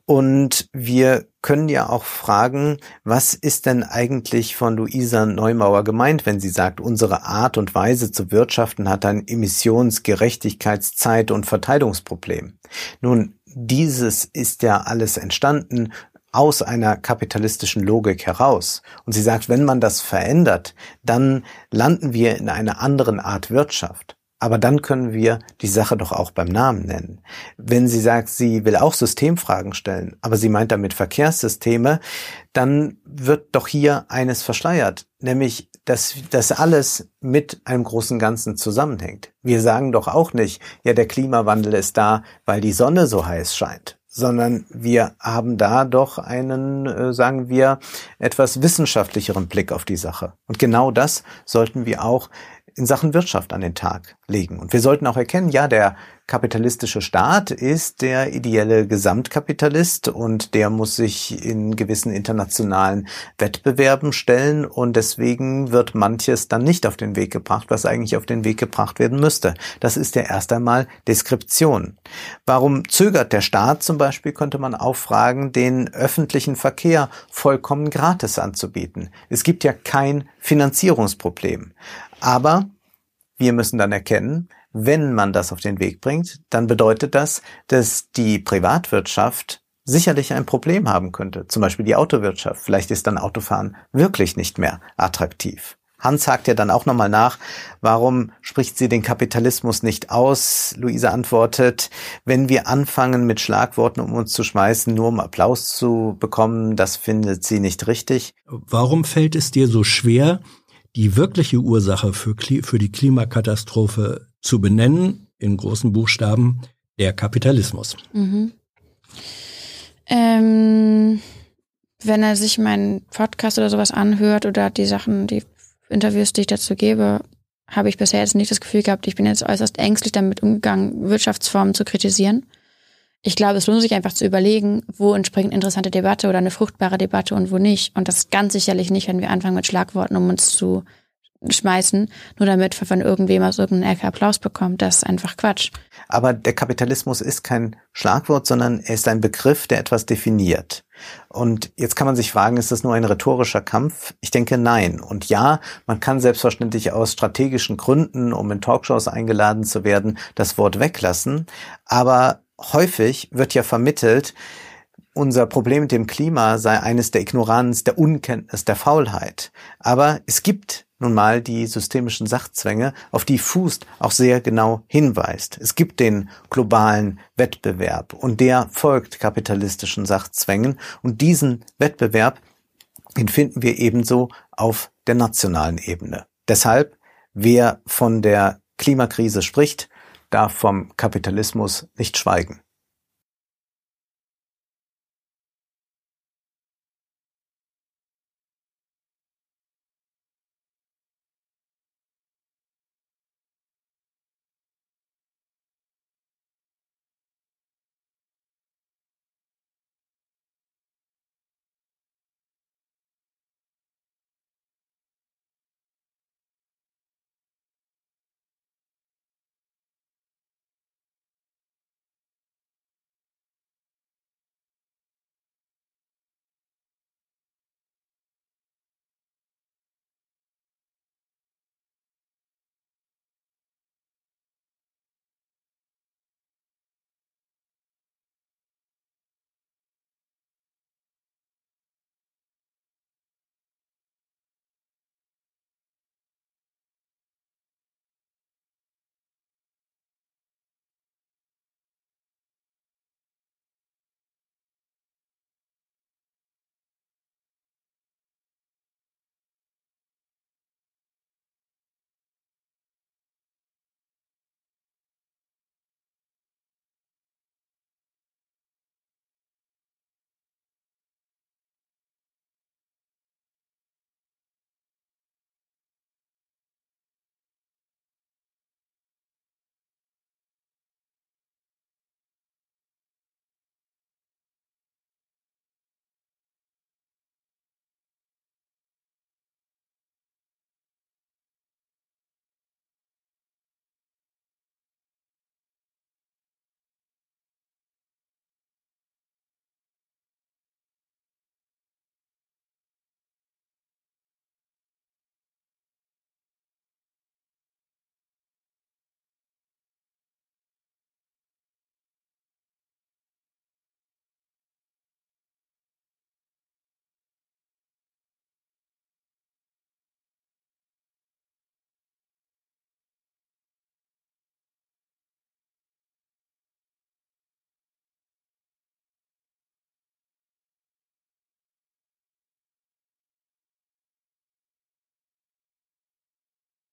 Und wir können ja auch fragen, was ist denn eigentlich von Luisa Neumauer gemeint, wenn sie sagt, unsere Art und Weise zu wirtschaften hat ein Emissionsgerechtigkeitszeit- und Verteilungsproblem. Nun, dieses ist ja alles entstanden aus einer kapitalistischen Logik heraus. Und sie sagt, wenn man das verändert, dann landen wir in einer anderen Art Wirtschaft. Aber dann können wir die Sache doch auch beim Namen nennen. Wenn sie sagt, sie will auch Systemfragen stellen, aber sie meint damit Verkehrssysteme, dann wird doch hier eines verschleiert, nämlich, dass das alles mit einem großen Ganzen zusammenhängt. Wir sagen doch auch nicht, ja, der Klimawandel ist da, weil die Sonne so heiß scheint, sondern wir haben da doch einen, äh, sagen wir, etwas wissenschaftlicheren Blick auf die Sache. Und genau das sollten wir auch in Sachen Wirtschaft an den Tag legen. Und wir sollten auch erkennen, ja, der kapitalistische Staat ist der ideelle Gesamtkapitalist und der muss sich in gewissen internationalen Wettbewerben stellen und deswegen wird manches dann nicht auf den Weg gebracht, was eigentlich auf den Weg gebracht werden müsste. Das ist ja erst einmal Deskription. Warum zögert der Staat zum Beispiel, könnte man auch fragen, den öffentlichen Verkehr vollkommen gratis anzubieten. Es gibt ja kein Finanzierungsproblem. Aber wir müssen dann erkennen, wenn man das auf den Weg bringt, dann bedeutet das, dass die Privatwirtschaft sicherlich ein Problem haben könnte. Zum Beispiel die Autowirtschaft. Vielleicht ist dann Autofahren wirklich nicht mehr attraktiv. Hans hakt ja dann auch nochmal nach, warum spricht sie den Kapitalismus nicht aus? Luise antwortet, wenn wir anfangen mit Schlagworten um uns zu schmeißen, nur um Applaus zu bekommen, das findet sie nicht richtig. Warum fällt es dir so schwer, die wirkliche Ursache für, für die Klimakatastrophe zu benennen, in großen Buchstaben, der Kapitalismus. Mhm. Ähm, wenn er sich meinen Podcast oder sowas anhört oder die Sachen, die Interviews, die ich dazu gebe, habe ich bisher jetzt nicht das Gefühl gehabt, ich bin jetzt äußerst ängstlich damit umgegangen, Wirtschaftsformen zu kritisieren. Ich glaube, es lohnt sich einfach zu überlegen, wo entspringt interessante Debatte oder eine fruchtbare Debatte und wo nicht. Und das ganz sicherlich nicht, wenn wir anfangen mit Schlagworten, um uns zu schmeißen, nur damit von irgendwem aus irgendeinem Ecke Applaus bekommt. Das ist einfach Quatsch. Aber der Kapitalismus ist kein Schlagwort, sondern er ist ein Begriff, der etwas definiert. Und jetzt kann man sich fragen, ist das nur ein rhetorischer Kampf? Ich denke nein. Und ja, man kann selbstverständlich aus strategischen Gründen, um in Talkshows eingeladen zu werden, das Wort weglassen. Aber häufig wird ja vermittelt, unser Problem mit dem Klima sei eines der Ignoranz, der Unkenntnis, der Faulheit. Aber es gibt nun mal die systemischen Sachzwänge, auf die Fußt auch sehr genau hinweist. Es gibt den globalen Wettbewerb und der folgt kapitalistischen Sachzwängen und diesen Wettbewerb, den finden wir ebenso auf der nationalen Ebene. Deshalb, wer von der Klimakrise spricht, darf vom Kapitalismus nicht schweigen.